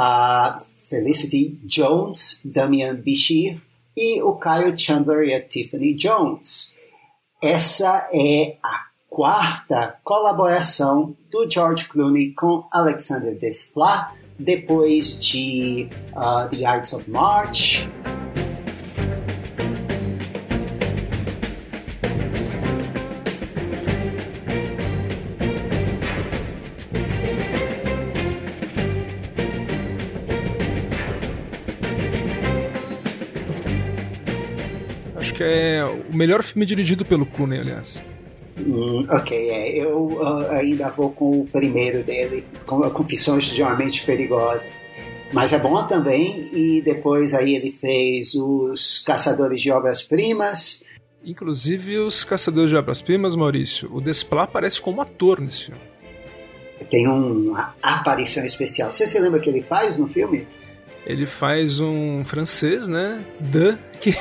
Speaker 2: a Felicity Jones, Damian Bichir e o Kyle Chandler e a Tiffany Jones. Essa é a quarta colaboração do George Clooney com Alexander Desplat depois de uh, The Ides of March.
Speaker 1: O melhor filme dirigido pelo Clooney, aliás.
Speaker 2: Hum, ok, é. Eu uh, ainda vou com o primeiro dele, com Confissões de uma Mente Perigosa. Mas é bom também, e depois aí ele fez Os Caçadores de Obras-Primas.
Speaker 1: Inclusive os Caçadores de Obras-Primas, Maurício, o Desplat aparece como ator nesse filme.
Speaker 2: Tem uma aparição especial. Você se lembra que ele faz no filme?
Speaker 1: Ele faz um francês, né? De, que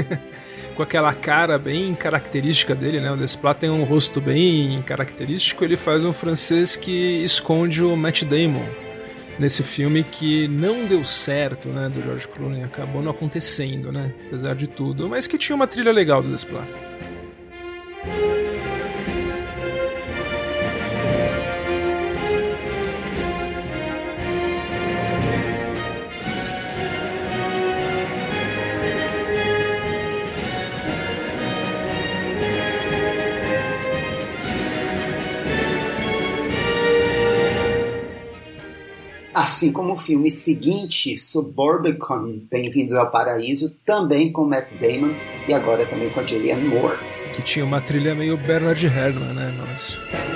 Speaker 1: [laughs] com aquela cara bem característica dele, né? O Desplat tem um rosto bem característico. Ele faz um francês que esconde o Matt Damon nesse filme que não deu certo, né? Do George Clooney, acabou não acontecendo, né? Apesar de tudo, mas que tinha uma trilha legal do Desplat.
Speaker 2: Assim como o filme seguinte, Suburbicon, Bem-vindos ao Paraíso, também com Matt Damon e agora também com a Julianne Moore.
Speaker 1: Que tinha uma trilha meio Bernard Herrmann, né? Nossa.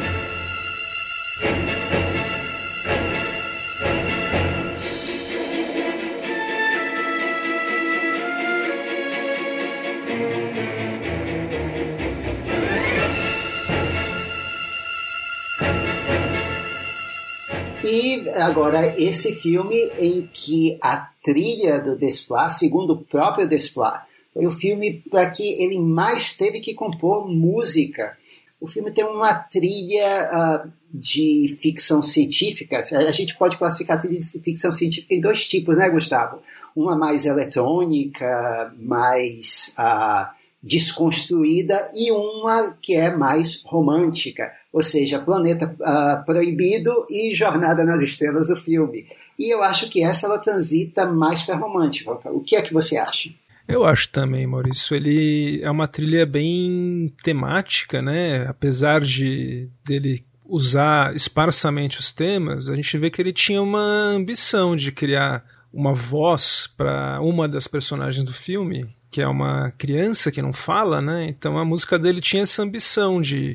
Speaker 2: E agora esse filme em que a trilha do Desplat, segundo o próprio Desplat, foi o filme para que ele mais teve que compor música. O filme tem uma trilha uh, de ficção científica. A gente pode classificar a trilha de ficção científica em dois tipos, né, Gustavo? Uma mais eletrônica, mais uh, desconstruída, e uma que é mais romântica ou seja, Planeta uh, Proibido e Jornada nas Estrelas, o filme. E eu acho que essa ela transita mais para romântica. O que é que você acha?
Speaker 1: Eu acho também, Maurício. Ele é uma trilha bem temática, né? Apesar de dele usar esparsamente os temas, a gente vê que ele tinha uma ambição de criar uma voz para uma das personagens do filme, que é uma criança que não fala, né? Então a música dele tinha essa ambição de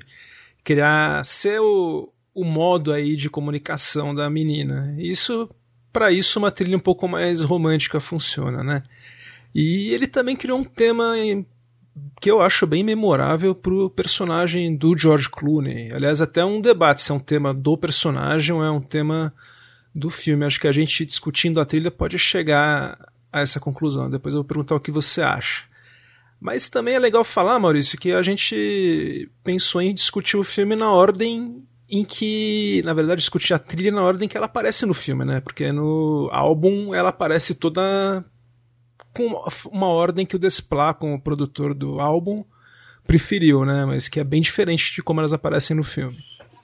Speaker 1: criar ser o, o modo aí de comunicação da menina. Isso para isso uma trilha um pouco mais romântica funciona, né? E ele também criou um tema que eu acho bem memorável pro personagem do George Clooney. Aliás, até um debate se é um tema do personagem ou é um tema do filme. Acho que a gente discutindo a trilha pode chegar a essa conclusão. Depois eu vou perguntar o que você acha. Mas também é legal falar, Maurício, que a gente pensou em discutir o filme na ordem em que, na verdade, discutir a trilha na ordem que ela aparece no filme, né? Porque no álbum ela aparece toda com uma ordem que o Desplat, como produtor do álbum, preferiu, né? Mas que é bem diferente de como elas aparecem no filme.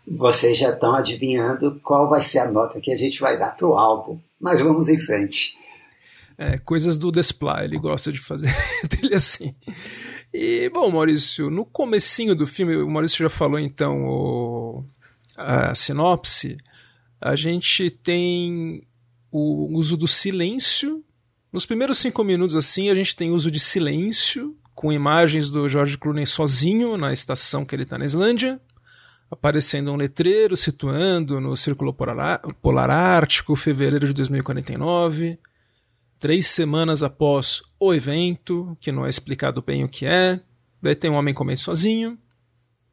Speaker 2: Vocês já estão adivinhando qual vai ser a nota que a gente vai dar pro álbum. Mas vamos em frente.
Speaker 1: É, coisas do Desplat, ele gosta de fazer [laughs] dele assim. E, bom, Maurício, no comecinho do filme, o Maurício já falou então o, a sinopse, a gente tem o uso do silêncio. Nos primeiros cinco minutos, assim, a gente tem uso de silêncio, com imagens do George Clooney sozinho na estação que ele está na Islândia, aparecendo um letreiro situando no Círculo Polar, Polar Ártico, fevereiro de 2049 três semanas após o evento, que não é explicado bem o que é. Daí tem um homem comendo sozinho.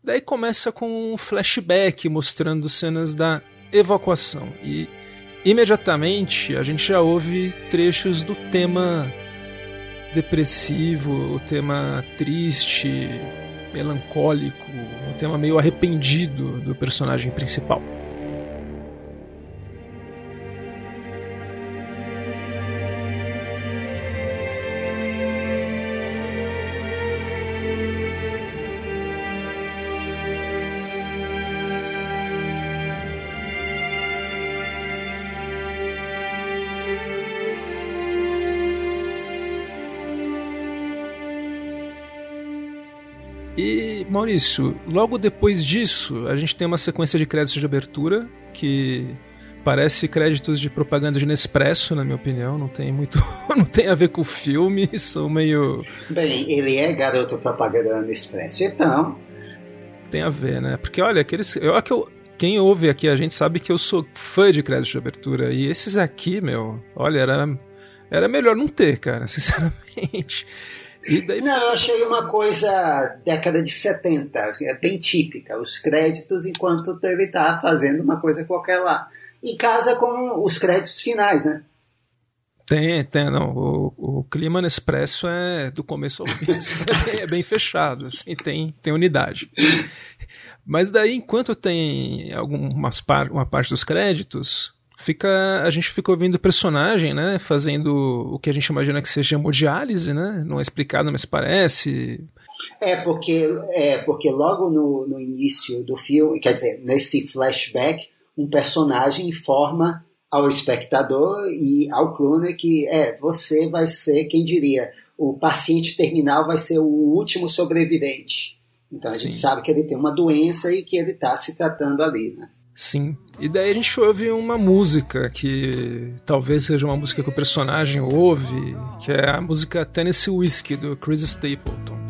Speaker 1: Daí começa com um flashback mostrando cenas da evacuação. E imediatamente a gente já ouve trechos do tema depressivo, o tema triste, melancólico, o tema meio arrependido do personagem principal. Maurício, logo depois disso, a gente tem uma sequência de créditos de abertura que parece créditos de propaganda de Nespresso, na minha opinião. Não tem muito. [laughs] não tem a ver com o filme, [laughs] são meio.
Speaker 2: Bem, ele é garoto propaganda da Nespresso, então.
Speaker 1: Tem a ver, né? Porque olha, aqueles. Eu, eu, quem ouve aqui a gente sabe que eu sou fã de créditos de abertura. E esses aqui, meu, olha, era, era melhor não ter, cara, [laughs] sinceramente.
Speaker 2: Daí... Não, eu achei uma coisa década de 70, é bem típica, os créditos enquanto ele está fazendo uma coisa qualquer lá. E casa com os créditos finais, né?
Speaker 1: Tem, tem, não. O, o clima Nespresso é do começo ao fim, [laughs] assim, é, bem, fechado, assim, tem, tem unidade. Mas daí, enquanto tem algumas par, uma parte dos créditos, fica a gente fica ouvindo o personagem, né, fazendo o que a gente imagina que seja hemodiálise, né? Não é explicado, mas parece.
Speaker 2: É porque é porque logo no, no início do filme, quer dizer, nesse flashback, um personagem informa ao espectador e ao clone que é você vai ser quem diria o paciente terminal vai ser o último sobrevivente. Então a Sim. gente sabe que ele tem uma doença e que ele está se tratando ali, né?
Speaker 1: Sim. E daí a gente ouve uma música que talvez seja uma música que o personagem ouve, que é a música Tennessee Whiskey do Chris Stapleton.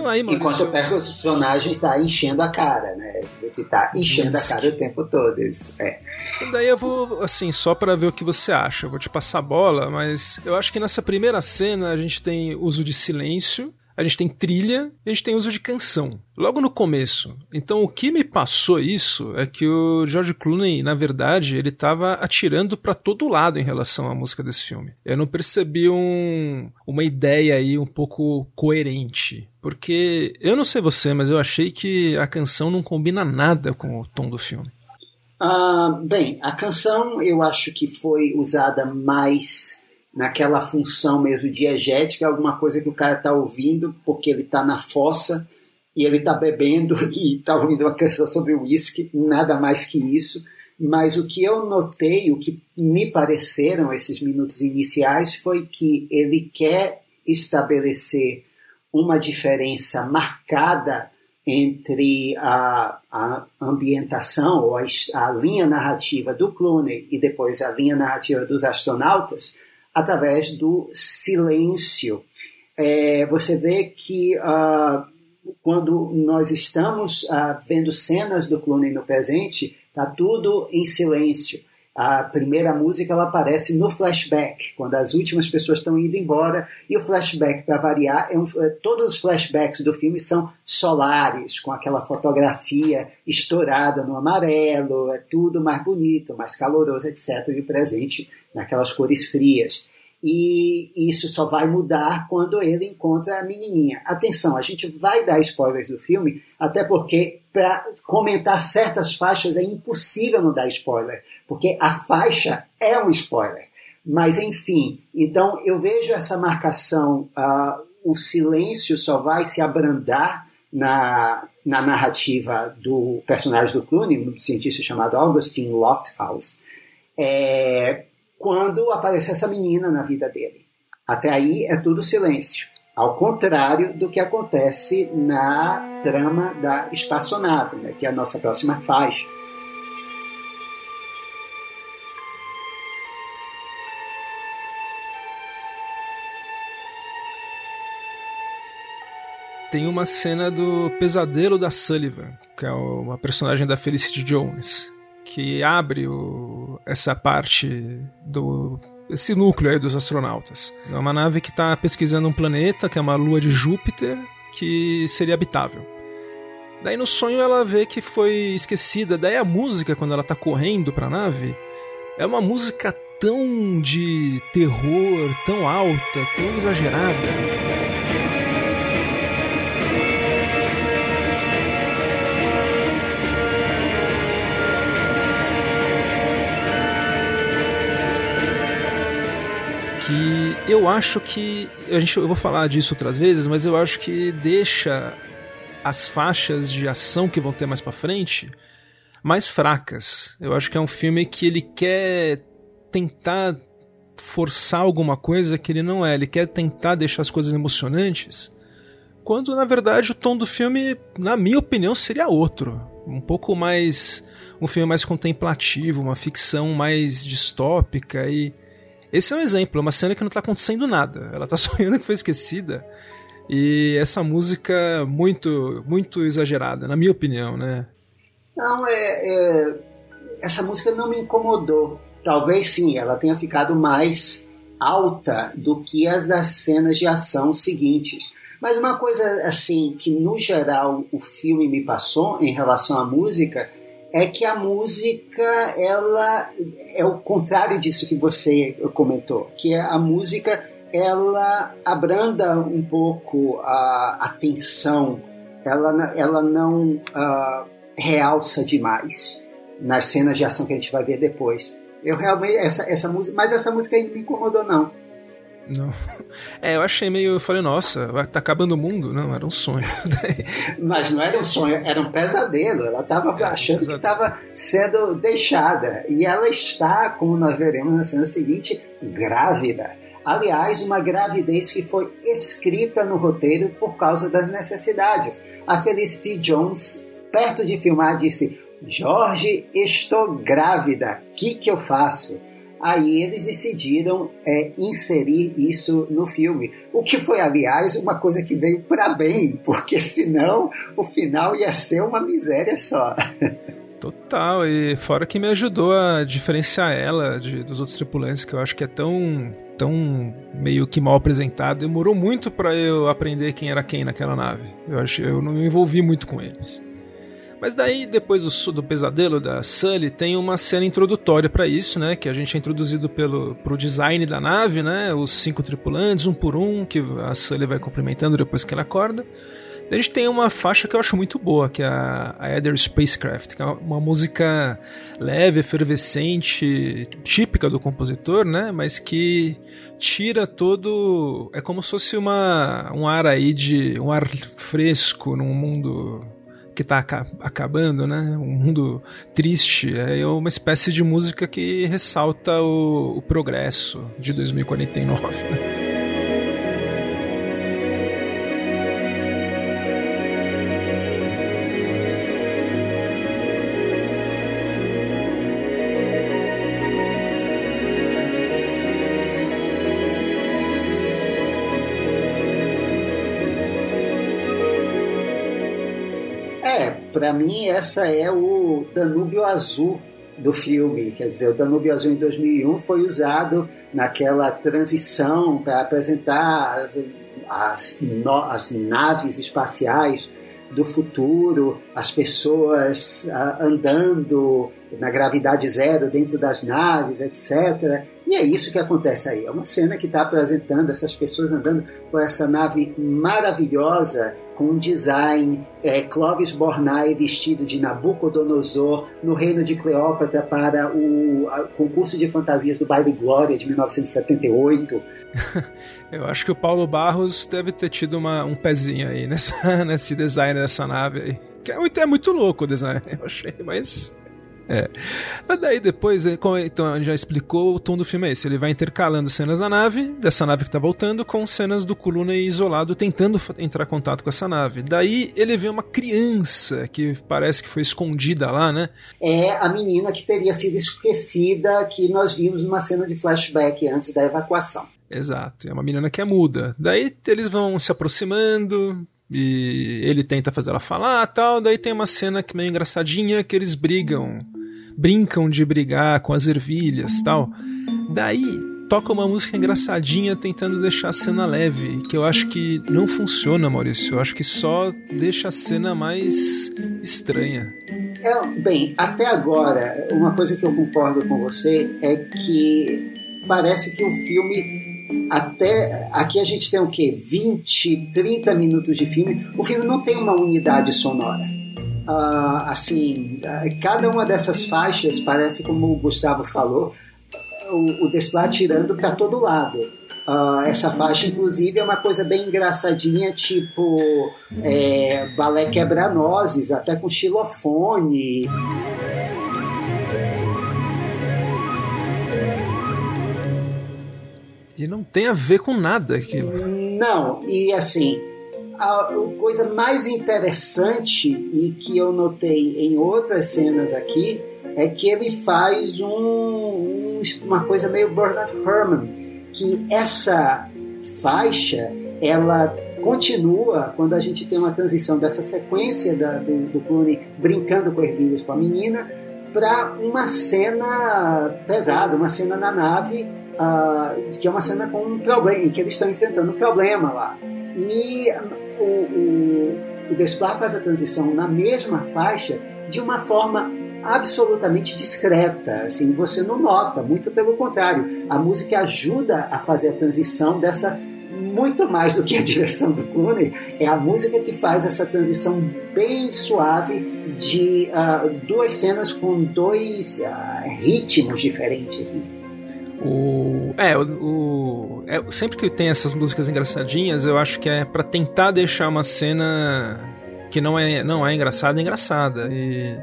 Speaker 1: Então aí,
Speaker 2: Enquanto o personagem está enchendo a cara, né? Ele está enchendo isso. a cara o tempo todo. Isso, é.
Speaker 1: E daí eu vou, assim, só para ver o que você acha. Eu vou te passar a bola, mas eu acho que nessa primeira cena a gente tem uso de silêncio a gente tem trilha e a gente tem uso de canção. Logo no começo. Então o que me passou isso é que o George Clooney, na verdade, ele estava atirando para todo lado em relação à música desse filme. Eu não percebi um, uma ideia aí um pouco coerente. Porque eu não sei você, mas eu achei que a canção não combina nada com o tom do filme.
Speaker 2: Uh, bem, a canção eu acho que foi usada mais naquela função mesmo diegética, alguma coisa que o cara está ouvindo porque ele está na fossa e ele está bebendo [laughs] e está ouvindo uma canção sobre uísque, nada mais que isso. Mas o que eu notei, o que me pareceram esses minutos iniciais, foi que ele quer estabelecer uma diferença marcada entre a, a ambientação ou a, a linha narrativa do Clooney e depois a linha narrativa dos astronautas, através do silêncio. É, você vê que uh, quando nós estamos uh, vendo cenas do Clooney no presente, está tudo em silêncio. A primeira música ela aparece no flashback, quando as últimas pessoas estão indo embora, e o flashback, para variar, é um, é, todos os flashbacks do filme são solares, com aquela fotografia estourada no amarelo, é tudo mais bonito, mais caloroso, etc. E presente naquelas cores frias e isso só vai mudar quando ele encontra a menininha. Atenção, a gente vai dar spoilers do filme, até porque para comentar certas faixas é impossível não dar spoiler, porque a faixa é um spoiler. Mas enfim, então eu vejo essa marcação, uh, o silêncio só vai se abrandar na, na narrativa do personagem do Clooney, um cientista chamado Augustine Lofthouse, é, quando aparece essa menina na vida dele. Até aí é tudo silêncio. Ao contrário do que acontece na trama da espaçonave, né, que é a nossa próxima faixa.
Speaker 1: tem uma cena do Pesadelo da Sullivan, que é uma personagem da Felicity Jones que abre o, essa parte do esse núcleo aí dos astronautas. É uma nave que está pesquisando um planeta, que é uma lua de Júpiter, que seria habitável. Daí no sonho ela vê que foi esquecida. Daí a música, quando ela está correndo para a nave, é uma música tão de terror, tão alta, tão exagerada. Eu acho que a gente eu vou falar disso outras vezes, mas eu acho que deixa as faixas de ação que vão ter mais para frente mais fracas. Eu acho que é um filme que ele quer tentar forçar alguma coisa que ele não é. Ele quer tentar deixar as coisas emocionantes, quando na verdade o tom do filme, na minha opinião, seria outro, um pouco mais um filme mais contemplativo, uma ficção mais distópica e esse é um exemplo, é uma cena que não está acontecendo nada. Ela está [laughs] sonhando que foi esquecida. E essa música muito muito exagerada, na minha opinião, né?
Speaker 2: Não, é, é, essa música não me incomodou. Talvez sim, ela tenha ficado mais alta do que as das cenas de ação seguintes. Mas uma coisa assim que no geral o filme me passou em relação à música é que a música ela é o contrário disso que você comentou, que a música ela abranda um pouco a, a tensão, ela, ela não uh, realça demais nas cenas de ação que a gente vai ver depois. Eu realmente, essa, essa música, mas essa música não me incomodou, não.
Speaker 1: Não. [laughs] É, eu achei meio. Eu falei, nossa, tá acabando o mundo? Não, era um sonho. [laughs]
Speaker 2: Mas não era um sonho, era um pesadelo. Ela estava é, achando que estava sendo deixada. E ela está, como nós veremos na cena seguinte, grávida. Aliás, uma gravidez que foi escrita no roteiro por causa das necessidades. A Felicity Jones perto de filmar, disse: Jorge, estou grávida, o que, que eu faço? Aí eles decidiram é, inserir isso no filme, o que foi, aliás, uma coisa que veio para bem, porque senão o final ia ser uma miséria só.
Speaker 1: Total, e fora que me ajudou a diferenciar ela de, dos outros tripulantes, que eu acho que é tão, tão meio que mal apresentado. Demorou muito para eu aprender quem era quem naquela nave. Eu acho, eu não me envolvi muito com eles. Mas daí, depois do, do pesadelo da Sully, tem uma cena introdutória para isso, né? Que a gente é introduzido pelo pro design da nave, né? Os cinco tripulantes, um por um, que a Sully vai cumprimentando depois que ela acorda. A gente tem uma faixa que eu acho muito boa, que é a, a Ether Spacecraft, que é uma música leve, efervescente, típica do compositor, né? Mas que tira todo. É como se fosse uma, um ar aí de. um ar fresco num mundo que está acabando, né? Um mundo triste. É uma espécie de música que ressalta o, o progresso de 2049. Né?
Speaker 2: Para mim, essa é o Danúbio Azul do filme. Quer dizer, o Danúbio Azul em 2001 foi usado naquela transição para apresentar as, as, no, as, naves espaciais do futuro, as pessoas andando na gravidade zero dentro das naves, etc. E é isso que acontece aí. É uma cena que está apresentando essas pessoas andando com essa nave maravilhosa com um design é, Clovis Bornai vestido de Nabucodonosor no reino de Cleópatra para o concurso de fantasias do Baile Glória de 1978. [laughs]
Speaker 1: Eu acho que o Paulo Barros deve ter tido uma, um pezinho aí nessa, [laughs] nesse design dessa nave aí. Que é muito, é louco o design, [laughs] eu achei, mas é. Daí depois, é, como então, a gente já explicou, o tom do filme é esse. Ele vai intercalando cenas da nave, dessa nave que tá voltando, com cenas do Coluna isolado tentando entrar em contato com essa nave. Daí ele vê uma criança que parece que foi escondida lá, né?
Speaker 2: É a menina que teria sido esquecida que nós vimos numa cena de flashback antes da evacuação.
Speaker 1: Exato, é uma menina que é muda. Daí eles vão se aproximando, e ele tenta fazer ela falar tal. Daí tem uma cena que meio engraçadinha que eles brigam brincam de brigar com as ervilhas tal. Daí toca uma música engraçadinha tentando deixar a cena leve, que eu acho que não funciona, Maurício. Eu acho que só deixa a cena mais estranha.
Speaker 2: É, bem, até agora, uma coisa que eu concordo com você é que parece que o filme até aqui a gente tem o que 20, 30 minutos de filme. O filme não tem uma unidade sonora uh, assim, uh, cada uma dessas faixas parece, como o Gustavo falou, o, o Desplat tirando para todo lado. Uh, essa faixa, inclusive, é uma coisa bem engraçadinha, tipo é, balé quebra-nozes, até com xilofone.
Speaker 1: E não tem a ver com nada aquilo.
Speaker 2: Não, e assim, a coisa mais interessante e que eu notei em outras cenas aqui é que ele faz um, uma coisa meio Bernard Herrmann, que essa faixa ela continua quando a gente tem uma transição dessa sequência da, do, do Clooney brincando com ervilhas com a menina para uma cena pesada, uma cena na nave uh, que é uma cena com um problema, em que eles estão enfrentando um problema lá. E o, o, o faz a transição na mesma faixa de uma forma absolutamente discreta, assim, você não nota, muito pelo contrário. A música ajuda a fazer a transição dessa muito mais do que a direção do Clooney, é a música que faz essa transição bem suave de uh, duas cenas com dois uh, ritmos diferentes. Né?
Speaker 1: O, é, o, o é, sempre que tem essas músicas engraçadinhas, eu acho que é para tentar deixar uma cena que não é, não é engraçada, engraçada. E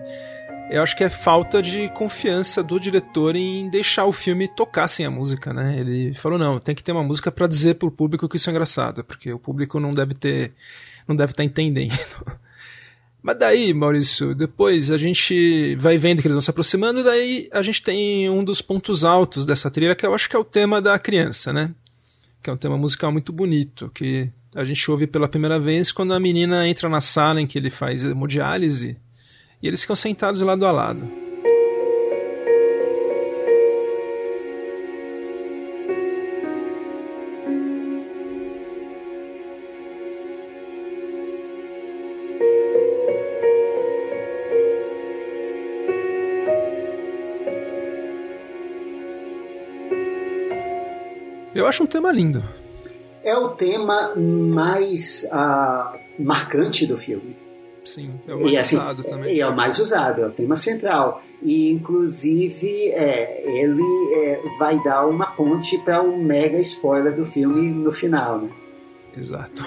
Speaker 1: eu acho que é falta de confiança do diretor em deixar o filme tocar sem a música, né? Ele falou não, tem que ter uma música para dizer pro público que isso é engraçado, porque o público não deve ter, não deve estar tá entendendo. [laughs] Mas daí, Maurício, depois a gente vai vendo que eles vão se aproximando, daí a gente tem um dos pontos altos dessa trilha, que eu acho que é o tema da criança, né? Que é um tema musical muito bonito, que a gente ouve pela primeira vez quando a menina entra na sala em que ele faz hemodiálise e eles ficam sentados lado a lado. Eu acho um tema lindo.
Speaker 2: É o tema mais uh, marcante do filme.
Speaker 1: Sim, é o mais e, assim, usado também.
Speaker 2: E é o mais usado, é o tema central. E, inclusive, é, ele é, vai dar uma ponte para o um mega spoiler do filme no final, né?
Speaker 1: Exato.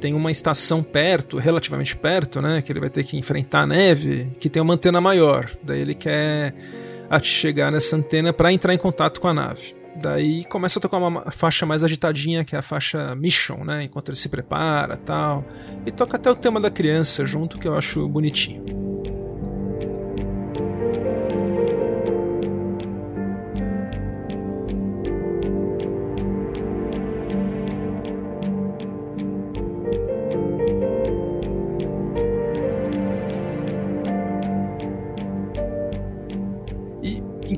Speaker 1: tem uma estação perto, relativamente perto, né? Que ele vai ter que enfrentar a neve, que tem uma antena maior. Daí ele quer chegar nessa antena para entrar em contato com a nave. Daí começa a tocar uma faixa mais agitadinha, que é a faixa Mission, né? Enquanto ele se prepara tal. E toca até o tema da criança junto, que eu acho bonitinho.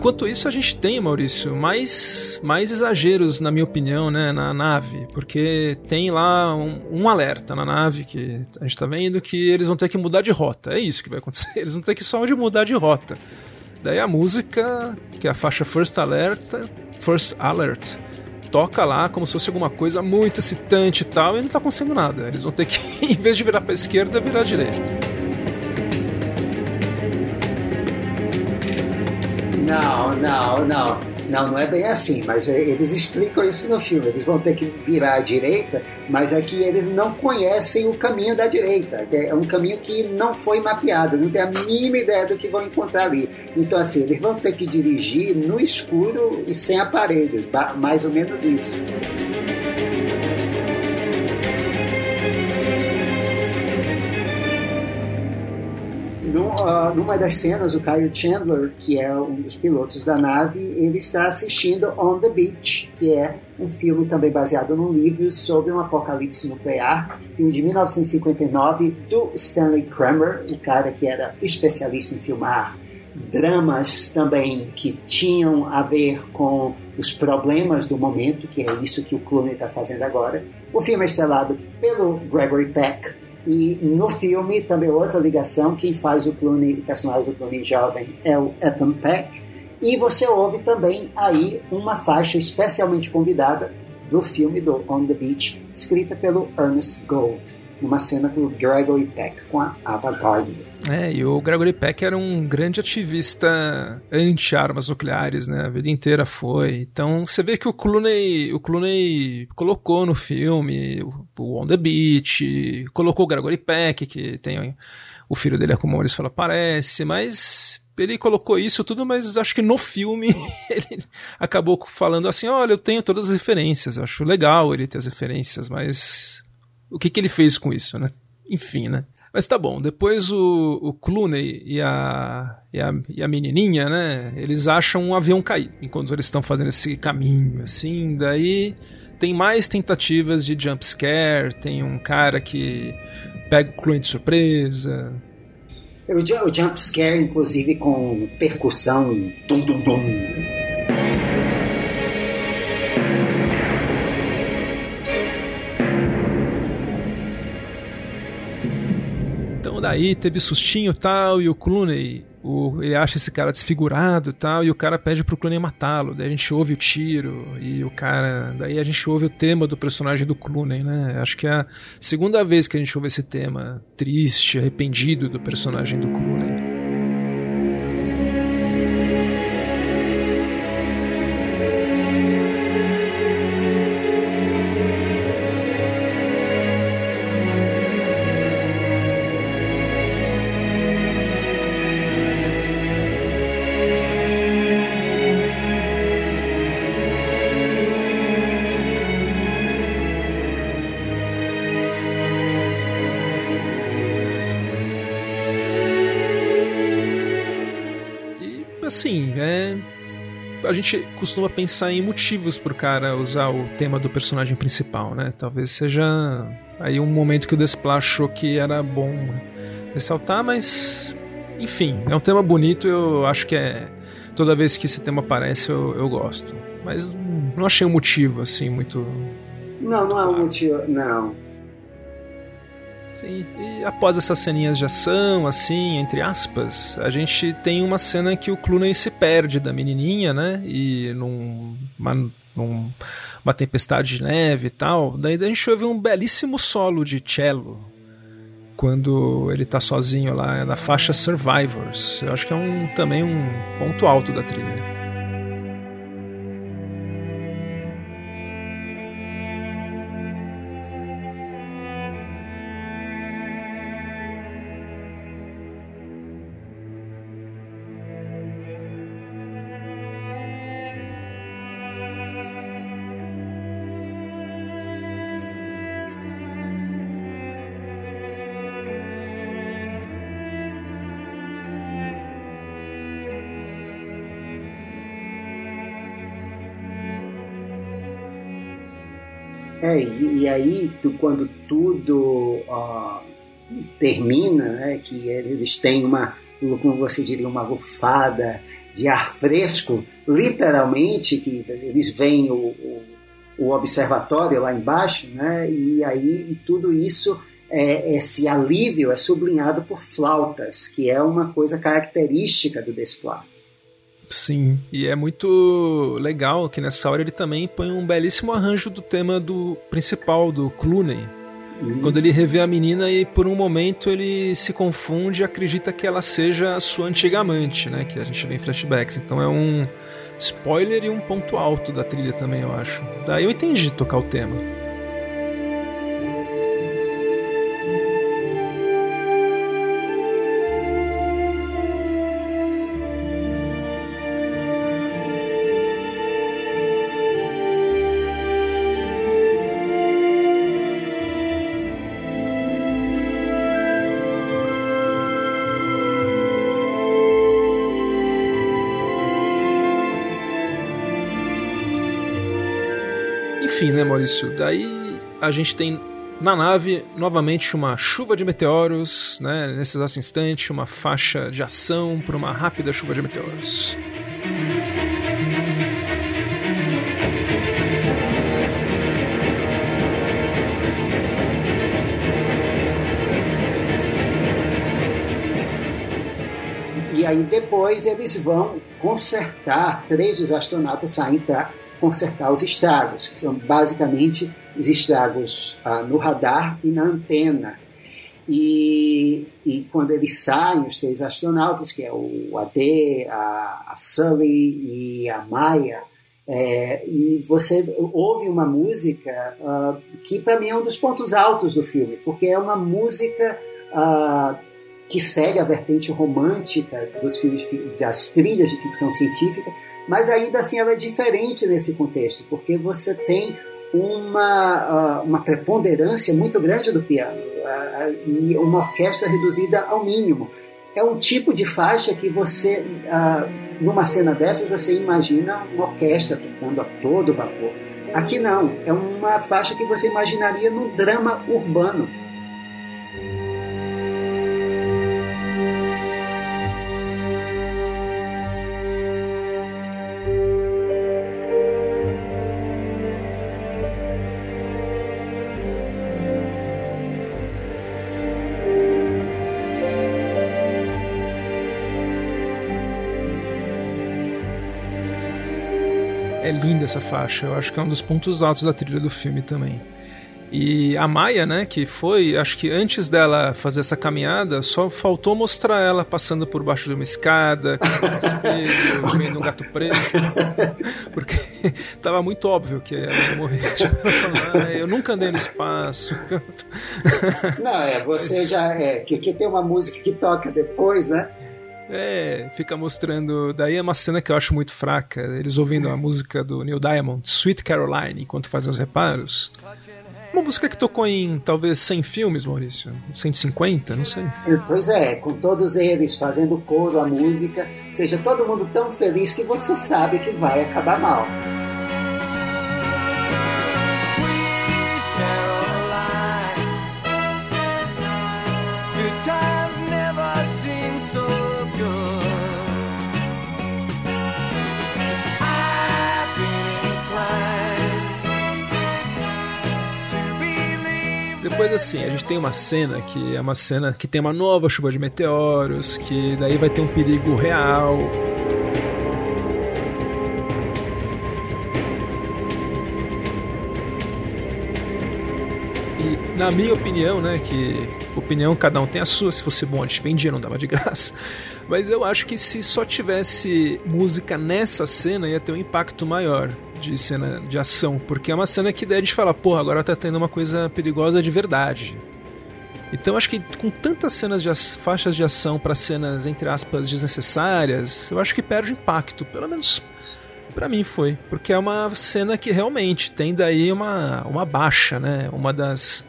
Speaker 1: Enquanto isso, a gente tem, Maurício, mais, mais exageros, na minha opinião, né, na nave. Porque tem lá um, um alerta na nave que a gente tá vendo que eles vão ter que mudar de rota. É isso que vai acontecer. [laughs] Eles vão ter que só de mudar de rota. Daí a música, que é a faixa First Alert, First Alert, toca lá como se fosse alguma coisa muito excitante e tal, e não tá acontecendo nada. Eles vão ter que, [laughs] em vez de virar pra esquerda, virar à direita.
Speaker 2: Não, não, não. Não, não é bem assim, mas é, eles explicam isso no filme. Eles vão ter que virar à direita, mas aqui é eles não conhecem o caminho da direita. É um caminho que não foi mapeado, não tem a mínima ideia do que vão encontrar ali. Então, assim, eles vão ter que dirigir no escuro e sem aparelhos, mais ou menos isso. Uh, numa das cenas, o Kyle Chandler, que é um dos pilotos da nave, ele está assistindo On the Beach, que é um filme também baseado num livro sobre um apocalipse nuclear, filme de 1959 do Stanley Kramer, o cara que era especialista em filmar dramas também que tinham a ver com os problemas do momento, que é isso que o Clooney está fazendo agora. O filme é estrelado pelo Gregory Peck, e no filme, também outra ligação, quem faz o Clooney, o personagem do Clooney jovem é o Ethan Peck. E você ouve também aí uma faixa especialmente convidada do filme do On the Beach, escrita pelo Ernest Gold. numa cena com Gregory Peck, com a Ava Gardner.
Speaker 1: É, e o Gregory Peck era um grande ativista anti-armas nucleares, né? A vida inteira foi. Então você vê que o Clooney, o Clooney colocou no filme o On the Beach, colocou o Gregory Peck, que tem o filho dele, é como o Maurício fala, parece, mas ele colocou isso tudo, mas acho que no filme [laughs] ele acabou falando assim: olha, eu tenho todas as referências, eu acho legal ele ter as referências, mas o que, que ele fez com isso, né? Enfim, né? Mas tá bom, depois o, o Clooney e a, e, a, e a menininha, né? Eles acham um avião cair enquanto eles estão fazendo esse caminho, assim. Daí tem mais tentativas de jump scare, tem um cara que pega o Clooney de surpresa.
Speaker 2: O, o jump scare, inclusive, com percussão, dum
Speaker 1: daí teve sustinho tal, e o Clooney, o, ele acha esse cara desfigurado tal, e o cara pede pro Clooney matá-lo. Daí a gente ouve o tiro, e o cara. Daí a gente ouve o tema do personagem do Clooney, né? Acho que é a segunda vez que a gente ouve esse tema triste, arrependido do personagem do Clooney. Costuma pensar em motivos pro cara usar o tema do personagem principal, né? Talvez seja aí um momento que o Desplat achou que era bom ressaltar, mas enfim, é um tema bonito, eu acho que é toda vez que esse tema aparece eu, eu gosto. Mas não achei um motivo assim muito
Speaker 2: Não, não é um motivo, não.
Speaker 1: Sim, e após essas ceninhas de ação, assim, entre aspas, a gente tem uma cena que o Clooney se perde da menininha, né? E num, uma, numa tempestade de neve e tal. Daí a gente ouve um belíssimo solo de cello quando ele tá sozinho lá na faixa Survivors. Eu acho que é um, também um ponto alto da trilha.
Speaker 2: É, e, e aí, tu, quando tudo termina, né, que eles têm uma, como você diria, uma rufada de ar fresco, literalmente, que eles veem o, o, o observatório lá embaixo, né, e aí e tudo isso, é, esse alívio é sublinhado por flautas, que é uma coisa característica do Desplat.
Speaker 1: Sim, e é muito legal que nessa hora ele também põe um belíssimo arranjo do tema do principal, do Clooney. Uhum. Quando ele revê a menina e por um momento ele se confunde e acredita que ela seja a sua antiga amante, né? Que a gente vê em flashbacks. Então é um spoiler e um ponto alto da trilha também, eu acho. Daí eu entendi tocar o tema. Enfim, né, Maurício? Daí a gente tem na nave novamente uma chuva de meteoros, né? Nesse exato instante, uma faixa de ação para uma rápida chuva de meteoros.
Speaker 2: E aí depois eles vão consertar, três dos astronautas saem para consertar os estragos, que são basicamente os estragos ah, no radar e na antena. E, e, quando eles saem, os três astronautas, que é o AD, a, a Sully e a Maya, é, e você ouve uma música uh, que para mim é um dos pontos altos do filme, porque é uma música uh, que segue a vertente romântica dos filmes, das trilhas de ficção científica, mas ainda assim ela é diferente nesse contexto, porque você tem uma, uh, uma preponderância muito grande do piano e uma orquestra reduzida ao mínimo. É um tipo de faixa que você numa cena dessas você imagina uma orquestra tocando a todo vapor. Aqui não, é uma faixa que você imaginaria no drama urbano.
Speaker 1: Linda essa faixa. Eu acho que é um dos pontos altos da trilha do filme também. E a Maia, né, que foi, acho que antes dela fazer essa caminhada, só faltou mostrar ela passando por baixo de uma escada, espelho, comendo [laughs] um gato preto. [laughs] Porque [laughs] tava muito óbvio que ela ia morrer. Tipo, ah, eu nunca andei no espaço.
Speaker 2: Não, é, você já. É, que, que tem uma música que toca depois, né?
Speaker 1: É, fica mostrando. Daí é uma cena que eu acho muito fraca. Eles ouvindo a música do Neil Diamond, Sweet Caroline, enquanto fazem os reparos. Uma música que tocou em talvez 100 filmes, Maurício. 150, não sei.
Speaker 2: Pois é, com todos eles fazendo coro a música, seja todo mundo tão feliz que você sabe que vai acabar mal.
Speaker 1: Depois assim, a gente tem uma cena que é uma cena que tem uma nova chuva de meteoros, que daí vai ter um perigo real. E na minha opinião, né, que opinião cada um tem a sua, se fosse bom a gente vendia, não dava de graça. Mas eu acho que se só tivesse música nessa cena ia ter um impacto maior de cena de ação, porque é uma cena que daí a gente fala, porra, agora tá tendo uma coisa perigosa de verdade. Então acho que com tantas cenas de faixas de ação para cenas entre aspas desnecessárias, eu acho que perde impacto, pelo menos para mim foi, porque é uma cena que realmente tem daí uma uma baixa, né? Uma das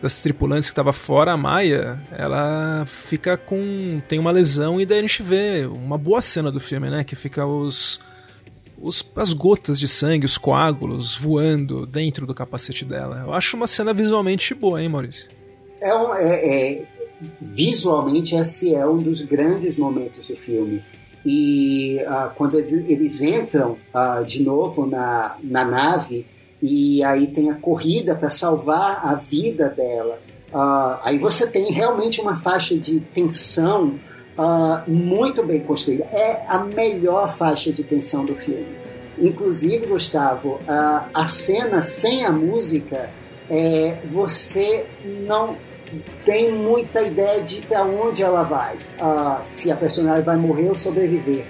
Speaker 1: das tripulantes que estava fora, a Maia, ela fica com tem uma lesão e daí a gente vê uma boa cena do filme, né, que fica os os, as gotas de sangue, os coágulos voando dentro do capacete dela. Eu acho uma cena visualmente boa, hein, Maurício?
Speaker 2: É, é, é visualmente esse é um dos grandes momentos do filme. E uh, quando eles, eles entram uh, de novo na, na nave e aí tem a corrida para salvar a vida dela, uh, aí você tem realmente uma faixa de tensão uh, muito bem construída. É a melhor faixa de tensão do filme. Inclusive, Gustavo, uh, a cena sem a música, é, você não tem muita ideia de para onde ela vai, uh, se a personagem vai morrer ou sobreviver.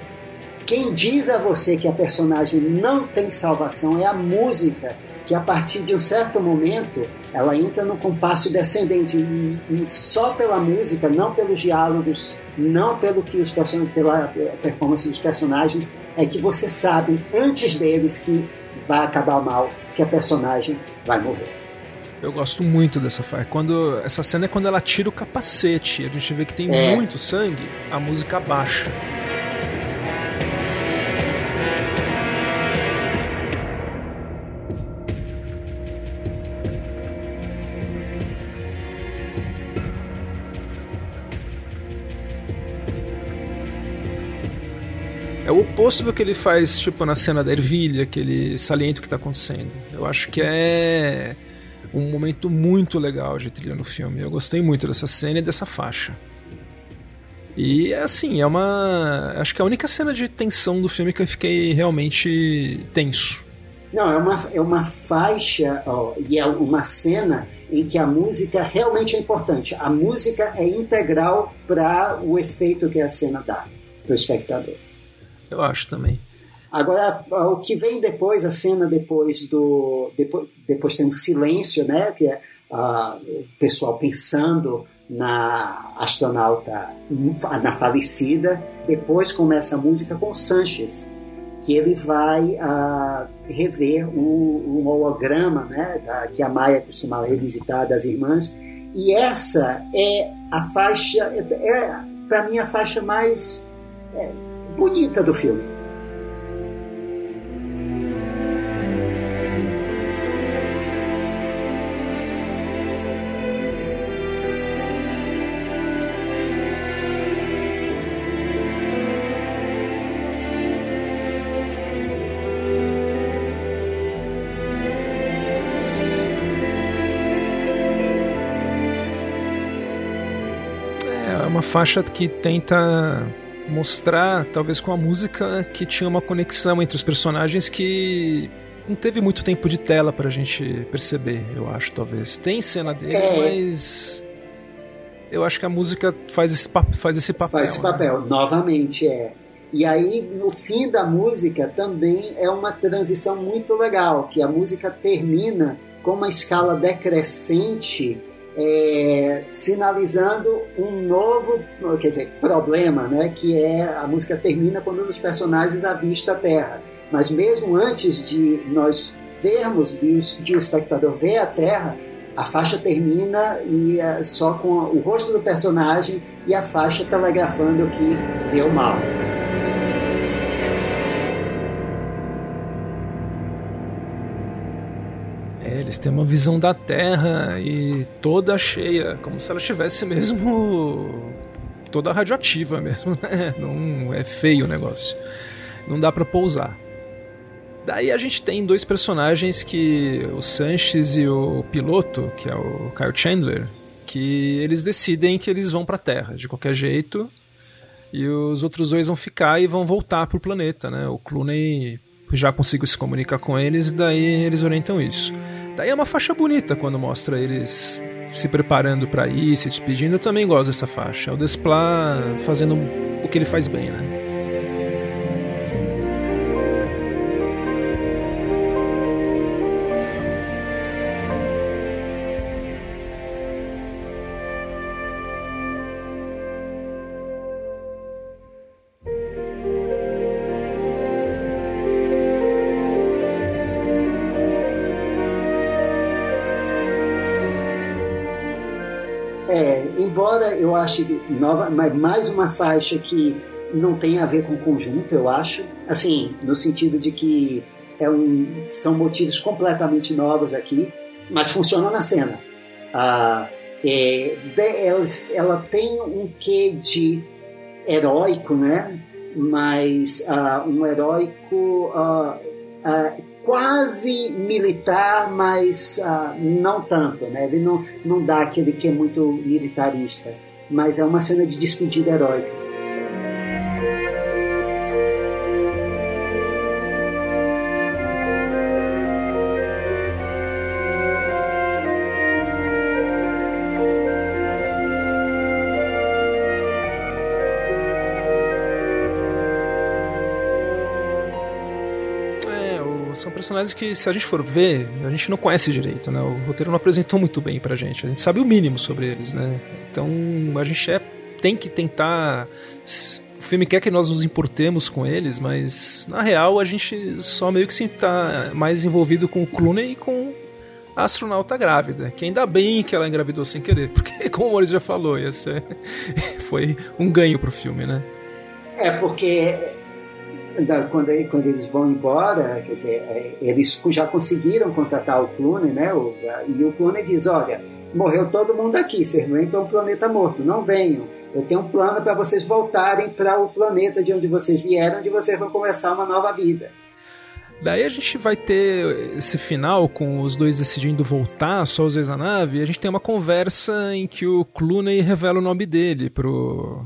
Speaker 2: Quem diz a você que a personagem não tem salvação é a música, que a partir de um certo momento ela entra no compasso descendente e, e só pela música, não pelos diálogos, não pelo que os pela performance dos personagens, é que você sabe antes deles que vai acabar mal, que a personagem vai morrer.
Speaker 1: Eu gosto muito dessa fase. Quando essa cena é quando ela tira o capacete, a gente vê que tem é. muito sangue, a música baixa. É o oposto do que ele faz, tipo, na cena da ervilha, aquele saliento que está acontecendo. Eu acho que é um momento muito legal de trilha no filme. Eu gostei muito dessa cena e dessa faixa. E assim, é uma. Acho que é a única cena de tensão do filme que eu fiquei realmente tenso.
Speaker 2: Não, é uma, é uma faixa ó, e é uma cena em que a música realmente é importante. A música é integral para o efeito que a cena dá para o espectador.
Speaker 1: Eu acho também.
Speaker 2: Agora, o que vem depois, a cena depois do. Depois, depois tem um silêncio, né? Que é o pessoal pensando na astronauta, na falecida. Depois começa a música com Sanches, que ele vai rever o, o, holograma né, da, que a Maia costumava revisitar das irmãs. E essa é a faixa, é, é para mim, a faixa mais é, bonita do filme.
Speaker 1: faixa que tenta mostrar, talvez com a música, que tinha uma conexão entre os personagens que não teve muito tempo de tela pra gente perceber, eu acho, talvez. Tem cena deles, é... mas. Eu acho que a música faz esse, faz esse papel.
Speaker 2: Faz esse papel, né? novamente, é. E aí, no fim da música, também é uma transição muito legal, que a música termina com uma escala decrescente é, sinalizando um novo, quer dizer, problema, né? Que é a música termina quando um dos personagens avista a Terra. Mas mesmo antes de nós vermos, de, de o espectador ver a Terra, a faixa termina e é só com o rosto do personagem e a faixa telegrafando que deu mal.
Speaker 1: Eles têm uma visão da Terra e toda cheia, como se ela tivesse mesmo toda radioativa mesmo, [laughs] né? Não é feio o negócio. Não dá para pousar. Daí a gente tem dois personagens que o Sanches e o piloto, que é o Kyle Chandler, que eles decidem que eles vão para a Terra de qualquer jeito. E os outros dois vão ficar e vão voltar pro planeta, né? O Clooney já conseguiu se comunicar com eles e daí eles orientam isso. Daí é uma faixa bonita quando mostra eles se preparando para ir, se despedindo. Eu também gosto dessa faixa. É o Desplat fazendo o que ele faz bem, né?
Speaker 2: Eu ache nova, mais uma faixa que não tem a ver com o conjunto, eu acho. Assim, no sentido de que é um, são motivos completamente novos aqui, mas funciona na cena. Ah, é, ela, ela, tem um quê de heróico, né? Mas ah, um heróico ah, ah quase militar, mas uh, não tanto, né? Ele não, não dá aquele que é muito militarista, mas é uma cena de despedida heróica.
Speaker 1: Personagens que, se a gente for ver, a gente não conhece direito, né? O roteiro não apresentou muito bem pra gente. A gente sabe o mínimo sobre eles, né? Então a gente é, tem que tentar. O filme quer que nós nos importemos com eles, mas na real a gente só meio que se tá mais envolvido com o Clooney e com a astronauta grávida. Que ainda bem que ela engravidou sem querer, [laughs] porque, como o Maurício já falou, ia ser... [laughs] foi um ganho pro filme, né?
Speaker 2: É, porque quando, quando eles vão embora, quer dizer, é, eles já conseguiram contratar o Clooney, né? O, e o Clooney diz, olha, morreu todo mundo aqui, vocês vêm para um planeta morto, não venham. Eu tenho um plano para vocês voltarem para o planeta de onde vocês vieram, onde vocês vão começar uma nova vida.
Speaker 1: Daí a gente vai ter esse final com os dois decidindo voltar, só os dois na nave, e a gente tem uma conversa em que o Clooney revela o nome dele pro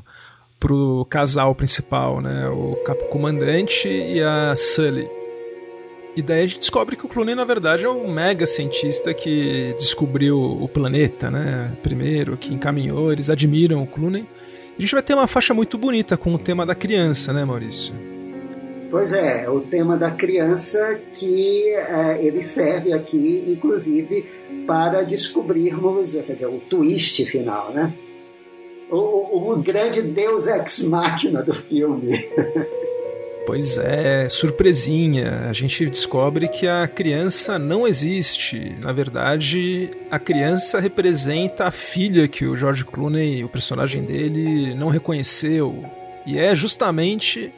Speaker 1: pro casal principal, né? O capo comandante e a Sully. E daí a gente descobre que o Clooney, na verdade, é um mega cientista que descobriu o planeta, né? Primeiro, que encaminhou, eles admiram o Clooney. A gente vai ter uma faixa muito bonita com o tema da criança, né, Maurício?
Speaker 2: Pois é, o tema da criança que é, ele serve aqui, inclusive, para descobrirmos, quer dizer, o twist final, né? O, o, grande deus ex-máquina do filme.
Speaker 1: Pois é, surpresinha. A gente descobre que a criança não existe. Na verdade, a criança representa a filha que o George Clooney, o personagem dele, não reconheceu. E é justamente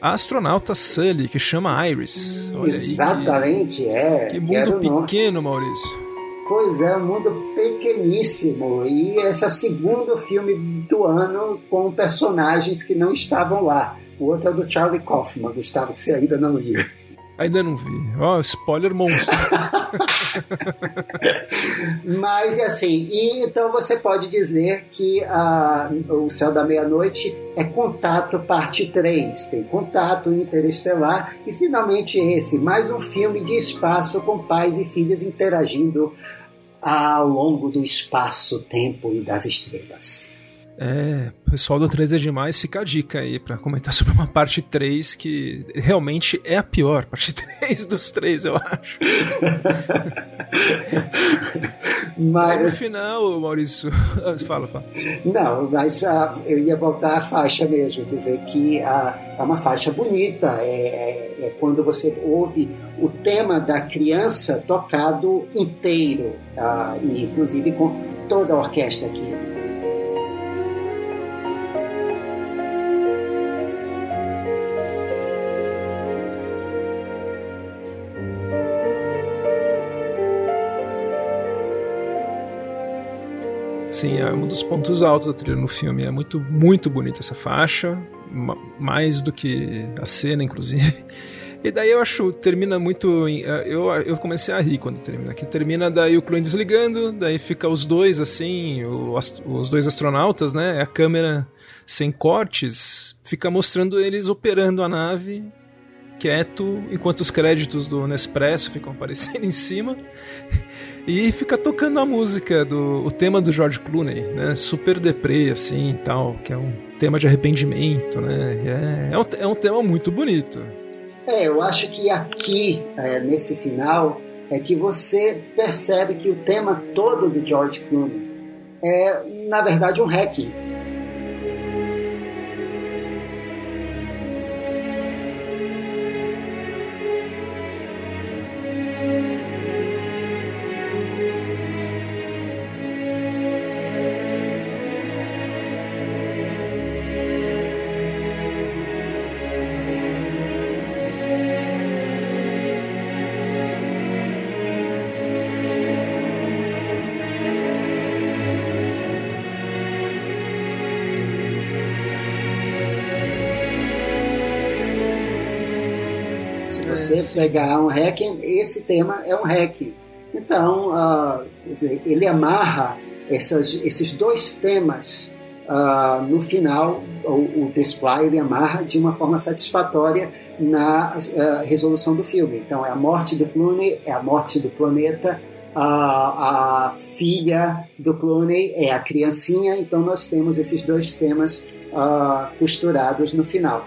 Speaker 1: a astronauta Sully, que chama Iris.
Speaker 2: Olha Exatamente, aí, que, é.
Speaker 1: Que mundo pequeno, Maurício.
Speaker 2: Pois é, um mundo pequeníssimo. E esse é o segundo filme do ano com personagens que não estavam lá. O outro é do Charlie Kaufman, Gustavo, que você ainda não viu.
Speaker 1: Ainda não vi. Ó, oh, spoiler monstro. [laughs]
Speaker 2: Mas é assim, e então você pode dizer que a, o Céu da Meia-Noite é Contato Parte 3. Tem Contato Interestelar e finalmente esse, mais um filme de espaço com pais e filhas interagindo ao longo do espaço, tempo e das estrelas.
Speaker 1: É, pessoal do 3 é demais, fica a dica aí para comentar [laughs] sobre uma parte 3 que realmente é a pior, parte [laughs] 3 dos três, eu acho. [laughs] mas no final, Maurício, fala, fala.
Speaker 2: Não, mas uh, eu ia voltar à faixa mesmo, dizer que uh, é uma faixa bonita, é, é, é quando você ouve o tema da criança tocado inteiro, uh, e inclusive com toda a orquestra aqui.
Speaker 1: Sim, é um dos pontos altos da trilha no filme. É muito, muito bonita essa faixa, mais do que a cena, inclusive. [laughs] E daí eu acho, termina muito. É, eu, eu comecei a rir quando termina. Que termina daí o clone desligando, daí fica os dois assim, os, os dois astronautas, né? A câmera sem cortes fica mostrando eles operando a nave quieto, enquanto os créditos do Nespresso ficam [laughs] aparecendo em cima. E fica tocando a música do o tema do George Clooney, né? Super deprê assim, tal, que é um tema de arrependimento, né? É, é, um, é um tema muito bonito.
Speaker 2: É, eu acho que aqui, é, nesse final, é que você percebe que o tema todo do George Clooney é, na verdade, um hacking pegar um hacking, esse tema é um hacking. Então, uh, ele amarra essas, esses dois temas uh, no final, o, o display ele amarra de uma forma satisfatória na uh, resolução do filme. Então, é a morte do Clooney, é a morte do planeta, a, a filha do Clooney é a criancinha, então nós temos esses dois temas costurados no final.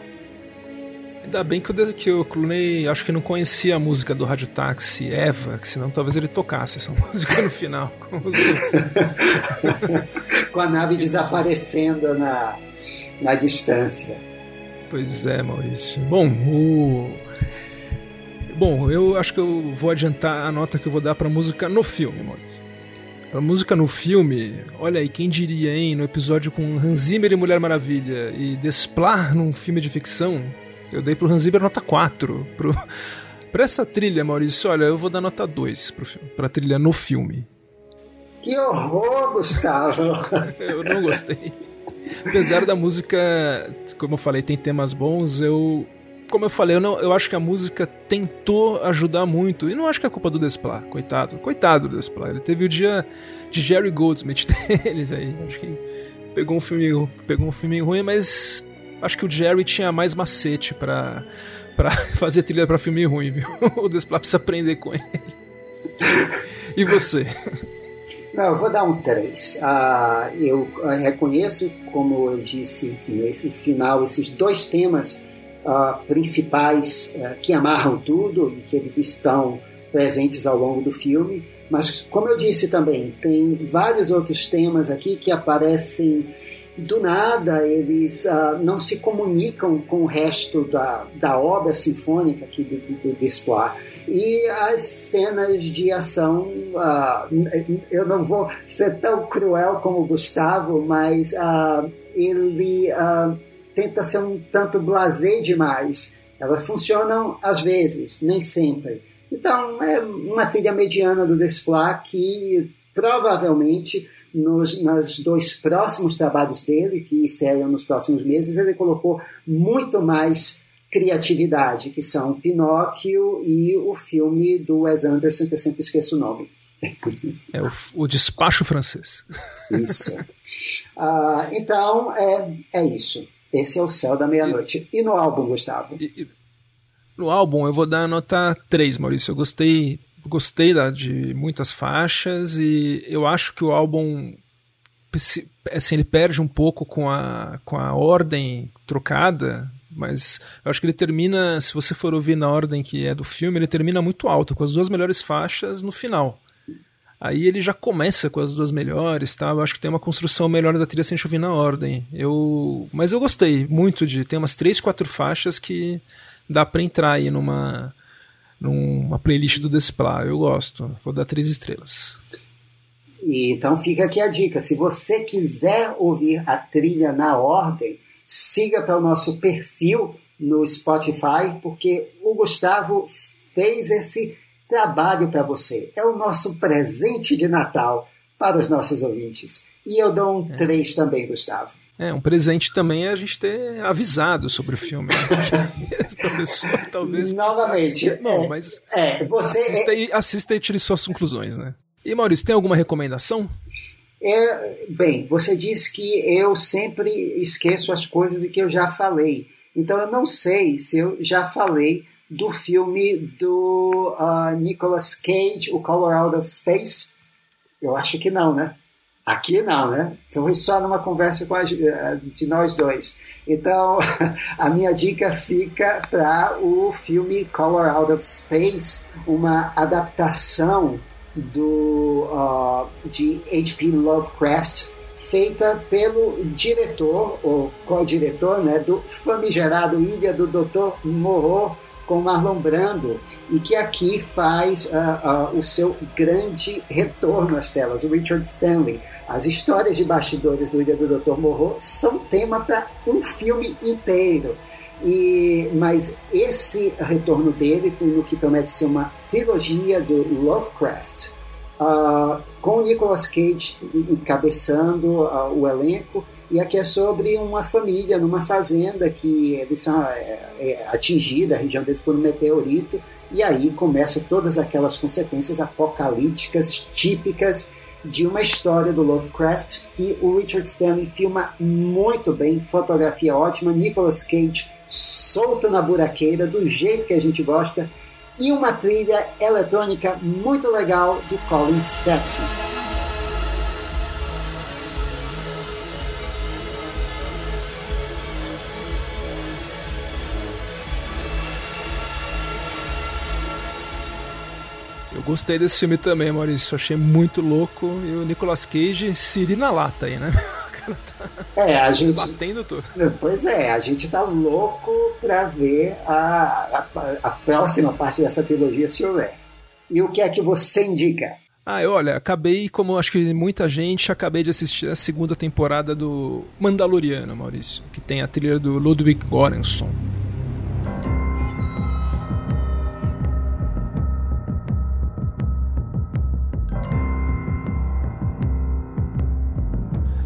Speaker 1: Ainda bem que o, que o Clooney acho que não conhecia a música do Rádio Táxi Eva, que senão talvez ele tocasse essa [laughs] música no final. Com,
Speaker 2: com a nave desaparecendo na, na distância.
Speaker 1: Pois é, Maurício. Bom, o. Bom, eu acho que eu vou adiantar a nota que eu vou dar pra música no filme, Maurício. A música no filme, olha aí, quem diria, hein? No episódio com Hans Zimmer e Mulher Maravilha e Desplar num filme de ficção, eu dei pro Hans Zimmer nota 4. Pro... pra essa trilha, Maurício, olha, eu vou dar nota 2 pro filme, pra trilha no filme.
Speaker 2: Que horror, Gustavo! [laughs]
Speaker 1: eu não gostei. Apesar da música, como eu falei, tem temas bons, eu. Como eu falei, eu, não, eu acho que a música tentou ajudar muito. E não acho que é culpa do Desplat, coitado. Coitado do Desplat. Ele teve o dia de Jerry Goldsmith [laughs] dele aí. Acho que pegou um filme, pegou um filme ruim, mas acho que o Jerry tinha mais macete para para [laughs] fazer trilha para filme ruim, viu? O Desplat precisa aprender com ele. E você?
Speaker 2: Não, eu vou dar um 3. Ah, eu reconheço, como eu disse no final, esses dois temas ah, principais ah, que amarram tudo e que eles estão presentes ao longo do filme. Mas, como eu disse também, tem vários outros temas aqui que aparecem do nada, eles uh, não se comunicam com o resto da, da obra sinfônica aqui do, do, do E as cenas de ação, uh, eu não vou ser tão cruel como o Gustavo, mas uh, ele tenta ser um tanto blasé demais. Elas funcionam às vezes, nem sempre. Então, é uma trilha mediana do Desplat que provavelmente nos, nos dois próximos trabalhos dele, que estreiam nos próximos meses, ele colocou muito mais criatividade, que são Pinóquio e o filme do Wes Anderson, que eu sempre esqueço o nome.
Speaker 1: É o, o Despacho Francês.
Speaker 2: Isso. Uh, então, é, é isso. Esse é o Céu da Meia-Noite. E, e, no álbum, Gustavo? E, e,
Speaker 1: no álbum, eu vou dar a nota 3, Maurício. Eu gostei gostei da, de muitas faixas e eu acho que o álbum assim, ele perde um pouco com a, com a ordem trocada, mas eu acho que ele termina, se você for ouvir na ordem que é do filme, ele termina muito alto, com as duas melhores faixas no final. Aí ele já começa com as duas melhores, tá? Eu acho que tem uma construção melhor da trilha sem chover na ordem. Eu, mas eu gostei muito de tem umas três, quatro faixas que dá para entrar aí numa numa playlist do Desplat. Eu gosto. Vou dar três estrelas.
Speaker 2: E, então fica aqui a dica. Se você quiser ouvir a trilha na ordem, siga para o nosso perfil no Spotify, porque o Gustavo fez esse trabalho para você. É o nosso presente de Natal para os nossos ouvintes. E eu dou um 3 é. também, Gustavo.
Speaker 1: É, um presente também é a gente ter avisado sobre o filme. Né? [laughs] professor talvez.
Speaker 2: Novamente.
Speaker 1: Não, é, mas. É, você. Assista, é... e, assista e tire suas conclusões, né? E Maurício, tem alguma recomendação?
Speaker 2: É, bem, você disse que eu sempre esqueço as coisas e que eu já falei. Então eu não sei se eu já falei do filme do uh, Nicolas Cage, O Color Out of Space. Eu acho que não, né? Aqui não, né? Foi só numa conversa a, eh, de nós dois. Então, [laughs] a minha dica fica para o filme Color Out of Space, uma adaptação do, uh, de H.P. Lovecraft, feita pelo diretor, ou co-diretor, né, do famigerado Ilha do Dr. Moreau, com Marlon Brando, e que aqui faz uh, uh, o seu grande retorno às telas, o Richard Stanley. As histórias de bastidores do Ilha do Dr. Moreau são tema para um filme inteiro. E, mas esse retorno dele, no que promete ser uma trilogia do Lovecraft, uh, com Nicolas Cage encabeçando uh, o elenco, e aqui é sobre uma família numa fazenda que eles são é, é, atingida a região deles por um meteorito, e aí começa todas aquelas consequências apocalípticas típicas de uma história do Lovecraft que o Richard Stanley filma muito bem, fotografia ótima, Nicolas Cage solto na buraqueira do jeito que a gente gosta e uma trilha eletrônica muito legal do Colin Stetson.
Speaker 1: Gostei desse filme também, Maurício. Achei muito louco. E o Nicolas Cage, Siri na lata aí, né?
Speaker 2: Tá [laughs] é, a gente.
Speaker 1: Batendo tudo.
Speaker 2: Pois é, a gente tá louco pra ver a, a, a próxima parte dessa trilogia, se houver. E o que é que você indica?
Speaker 1: Ah, eu, olha, acabei, como acho que muita gente, acabei de assistir a segunda temporada do Mandaloriano, Maurício, que tem a trilha do Ludwig Göransson.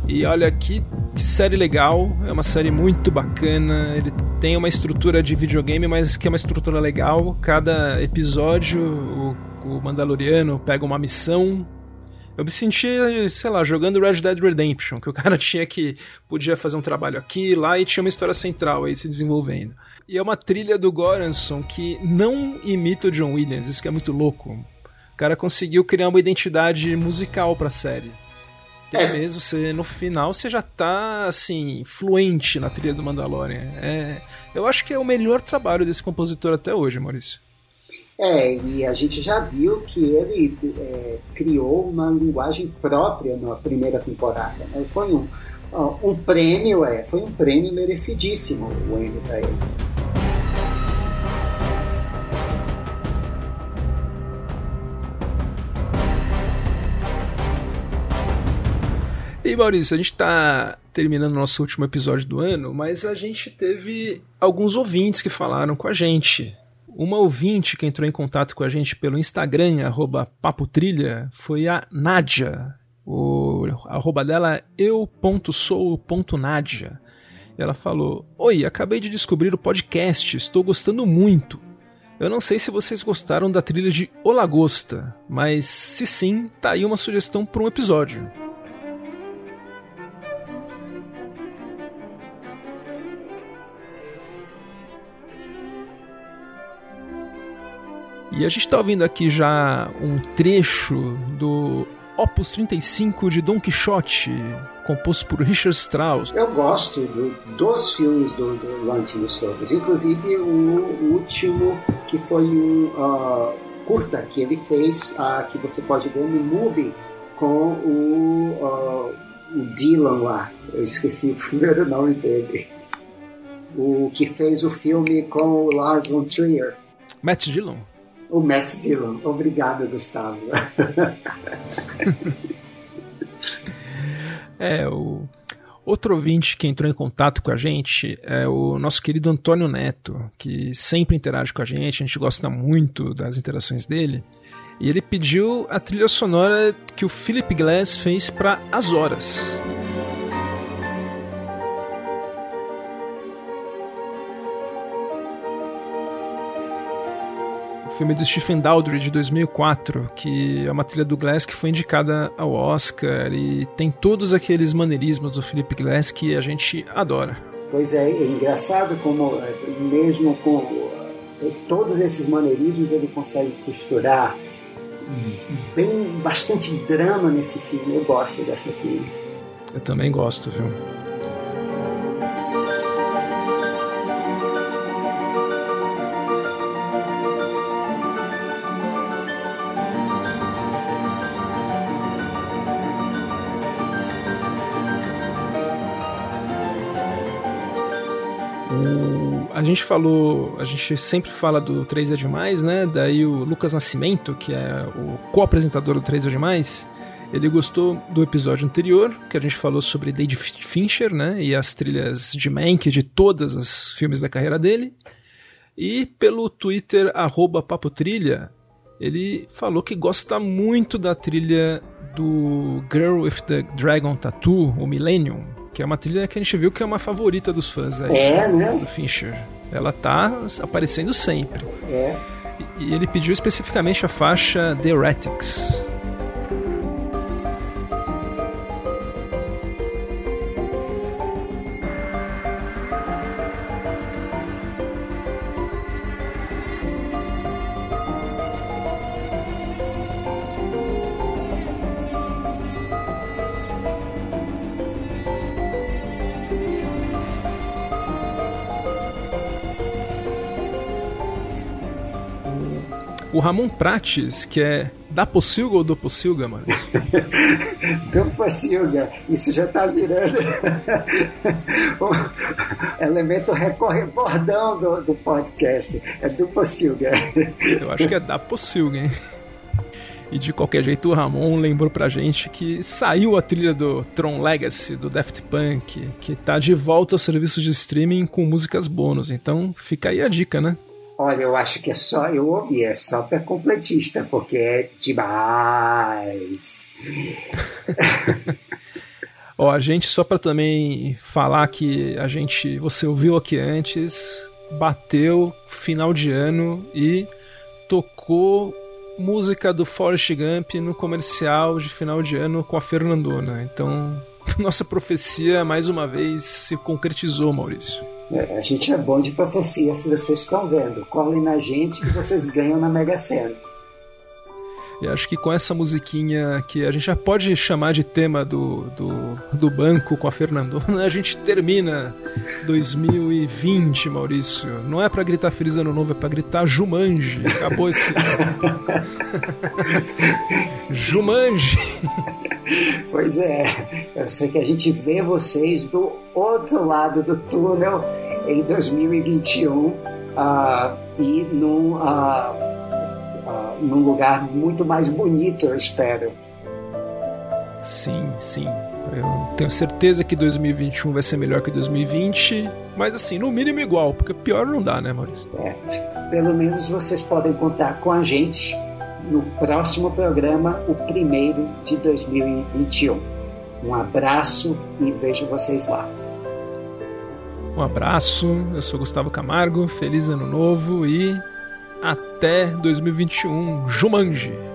Speaker 1: E olha que, série legal, é uma série muito bacana. Ele tem uma estrutura de videogame, mas que é uma estrutura legal. Cada episódio, o, o Mandaloriano pega uma missão Eu me senti, sei lá, jogando Red Dead Redemption, que o cara [laughs] tinha que. podia fazer um trabalho aqui, lá e tinha uma história central aí se desenvolvendo. E é uma trilha do Goranson que não imita o John Williams, isso que é muito louco. O cara conseguiu criar uma identidade musical pra série. Até mesmo você, no final, você já tá, assim, fluente na trilha do Mandalorian. É, eu acho que é o melhor trabalho desse compositor até hoje, Maurício.
Speaker 2: É, e a gente já viu que ele é, criou uma linguagem própria na primeira temporada. Né? Foi um, um prêmio, é, foi um prêmio merecidíssimo o Emmy para ele.
Speaker 1: E Maurício, a gente está terminando o nosso último episódio do ano, mas a gente teve alguns ouvintes que falaram com a gente. Uma ouvinte que entrou em contato com a gente pelo Instagram, arroba papotrilha, foi a Nádia. O arroba dela é eu.sou.nádia. Ela falou: Oi, acabei de descobrir o podcast, estou gostando muito. Eu não sei se vocês gostaram da trilha de O Lagosta, mas se sim, tá aí uma sugestão para um episódio. E a gente está ouvindo aqui já um trecho do Opus 35 de Don Quixote, composto por Richard Strauss.
Speaker 2: Eu gosto do, dos filmes do, do Lantimos todos, inclusive o último que foi um uh, curta que ele fez, uh, que você pode ver no MUBI, com o, uh, o Dylan lá. Eu esqueci [laughs] o primeiro nome dele. O que fez o filme com o Lars von Trier.
Speaker 1: Matt Dillon?
Speaker 2: O Matt Dillon. Obrigado, Gustavo. [laughs]
Speaker 1: é, o outro ouvinte que entrou em contato com a gente é o nosso querido Antônio Neto, que sempre interage com a gente, a gente gosta muito das interações dele. E ele pediu a trilha sonora que o Philip Glass fez para As Horas. Filme do Stephen Daldry de 2004, que é uma trilha do Glass que foi indicada ao Oscar e tem todos aqueles maneirismos do Philip Glass que a gente adora.
Speaker 2: Pois é, é engraçado como mesmo com eh, todos esses maneirismos ele consegue costurar bem bastante drama nesse filme. Eu gosto dessa trilha.
Speaker 1: Eu também gosto, viu? Gente falou, a gente sempre fala do 3 é demais, né? Daí o Lucas Nascimento, que é o co-apresentador do 3 é demais, ele gostou do episódio anterior, que a gente falou sobre David Fincher, né? E as trilhas de Mank de todos os filmes da carreira dele. E pelo Twitter, arroba Papotrilha, ele falou que gosta muito da trilha do Girl with the Dragon Tattoo, o Millennium, que é uma trilha que a gente viu que é uma favorita dos fãs aí,
Speaker 2: é, né?
Speaker 1: do Fincher. Ela tá aparecendo sempre.
Speaker 2: É.
Speaker 1: E ele pediu especificamente a faixa The Erratics. Ramon Prates, que é da Pocilga ou do Pocilga, mano? [laughs]
Speaker 2: do Pocilga. Isso já tá virando [laughs] o elemento recorre bordão do, do podcast. É do Pocilga.
Speaker 1: Eu acho que é da Pocilga, hein? E de qualquer jeito, o Ramon lembrou pra gente que saiu a trilha do Tron Legacy, do Daft Punk, que tá de volta aos serviços de streaming com músicas bônus. Então fica aí a dica, né?
Speaker 2: Olha, eu acho que é só eu ouvir, é só para completista, porque é demais. [laughs]
Speaker 1: Ó, a gente só para também falar que a gente, você ouviu aqui antes, bateu final de ano e tocou música do Forrest Gump no comercial de final de ano com a Fernandona. Então, [laughs] nossa profecia mais uma vez se concretizou, Maurício.
Speaker 2: É, a gente é bom de profecia, se vocês estão vendo. Colhem na gente que vocês ganham na Mega Sena.
Speaker 1: E acho que com essa musiquinha que a gente já pode chamar de tema do, do, do banco com a Fernandona, [laughs] a gente termina 2020, Maurício. Não é para gritar Feliz Ano Novo, é para gritar Jumanji. Acabou esse. [laughs] Jumanji!
Speaker 2: Pois é, eu sei que a gente vê vocês do outro lado do túnel em 2021 uh, e num. Uh, num lugar muito mais bonito, eu espero.
Speaker 1: Sim, sim. Eu tenho certeza que 2021 vai ser melhor que 2020, mas assim, no mínimo igual, porque pior não dá, né, Maurício?
Speaker 2: É. Pelo menos vocês podem contar com a gente no próximo programa, o primeiro de 2021. Um abraço e vejo vocês lá.
Speaker 1: Um abraço, eu sou Gustavo Camargo, feliz ano novo e até 2021. Jumanji.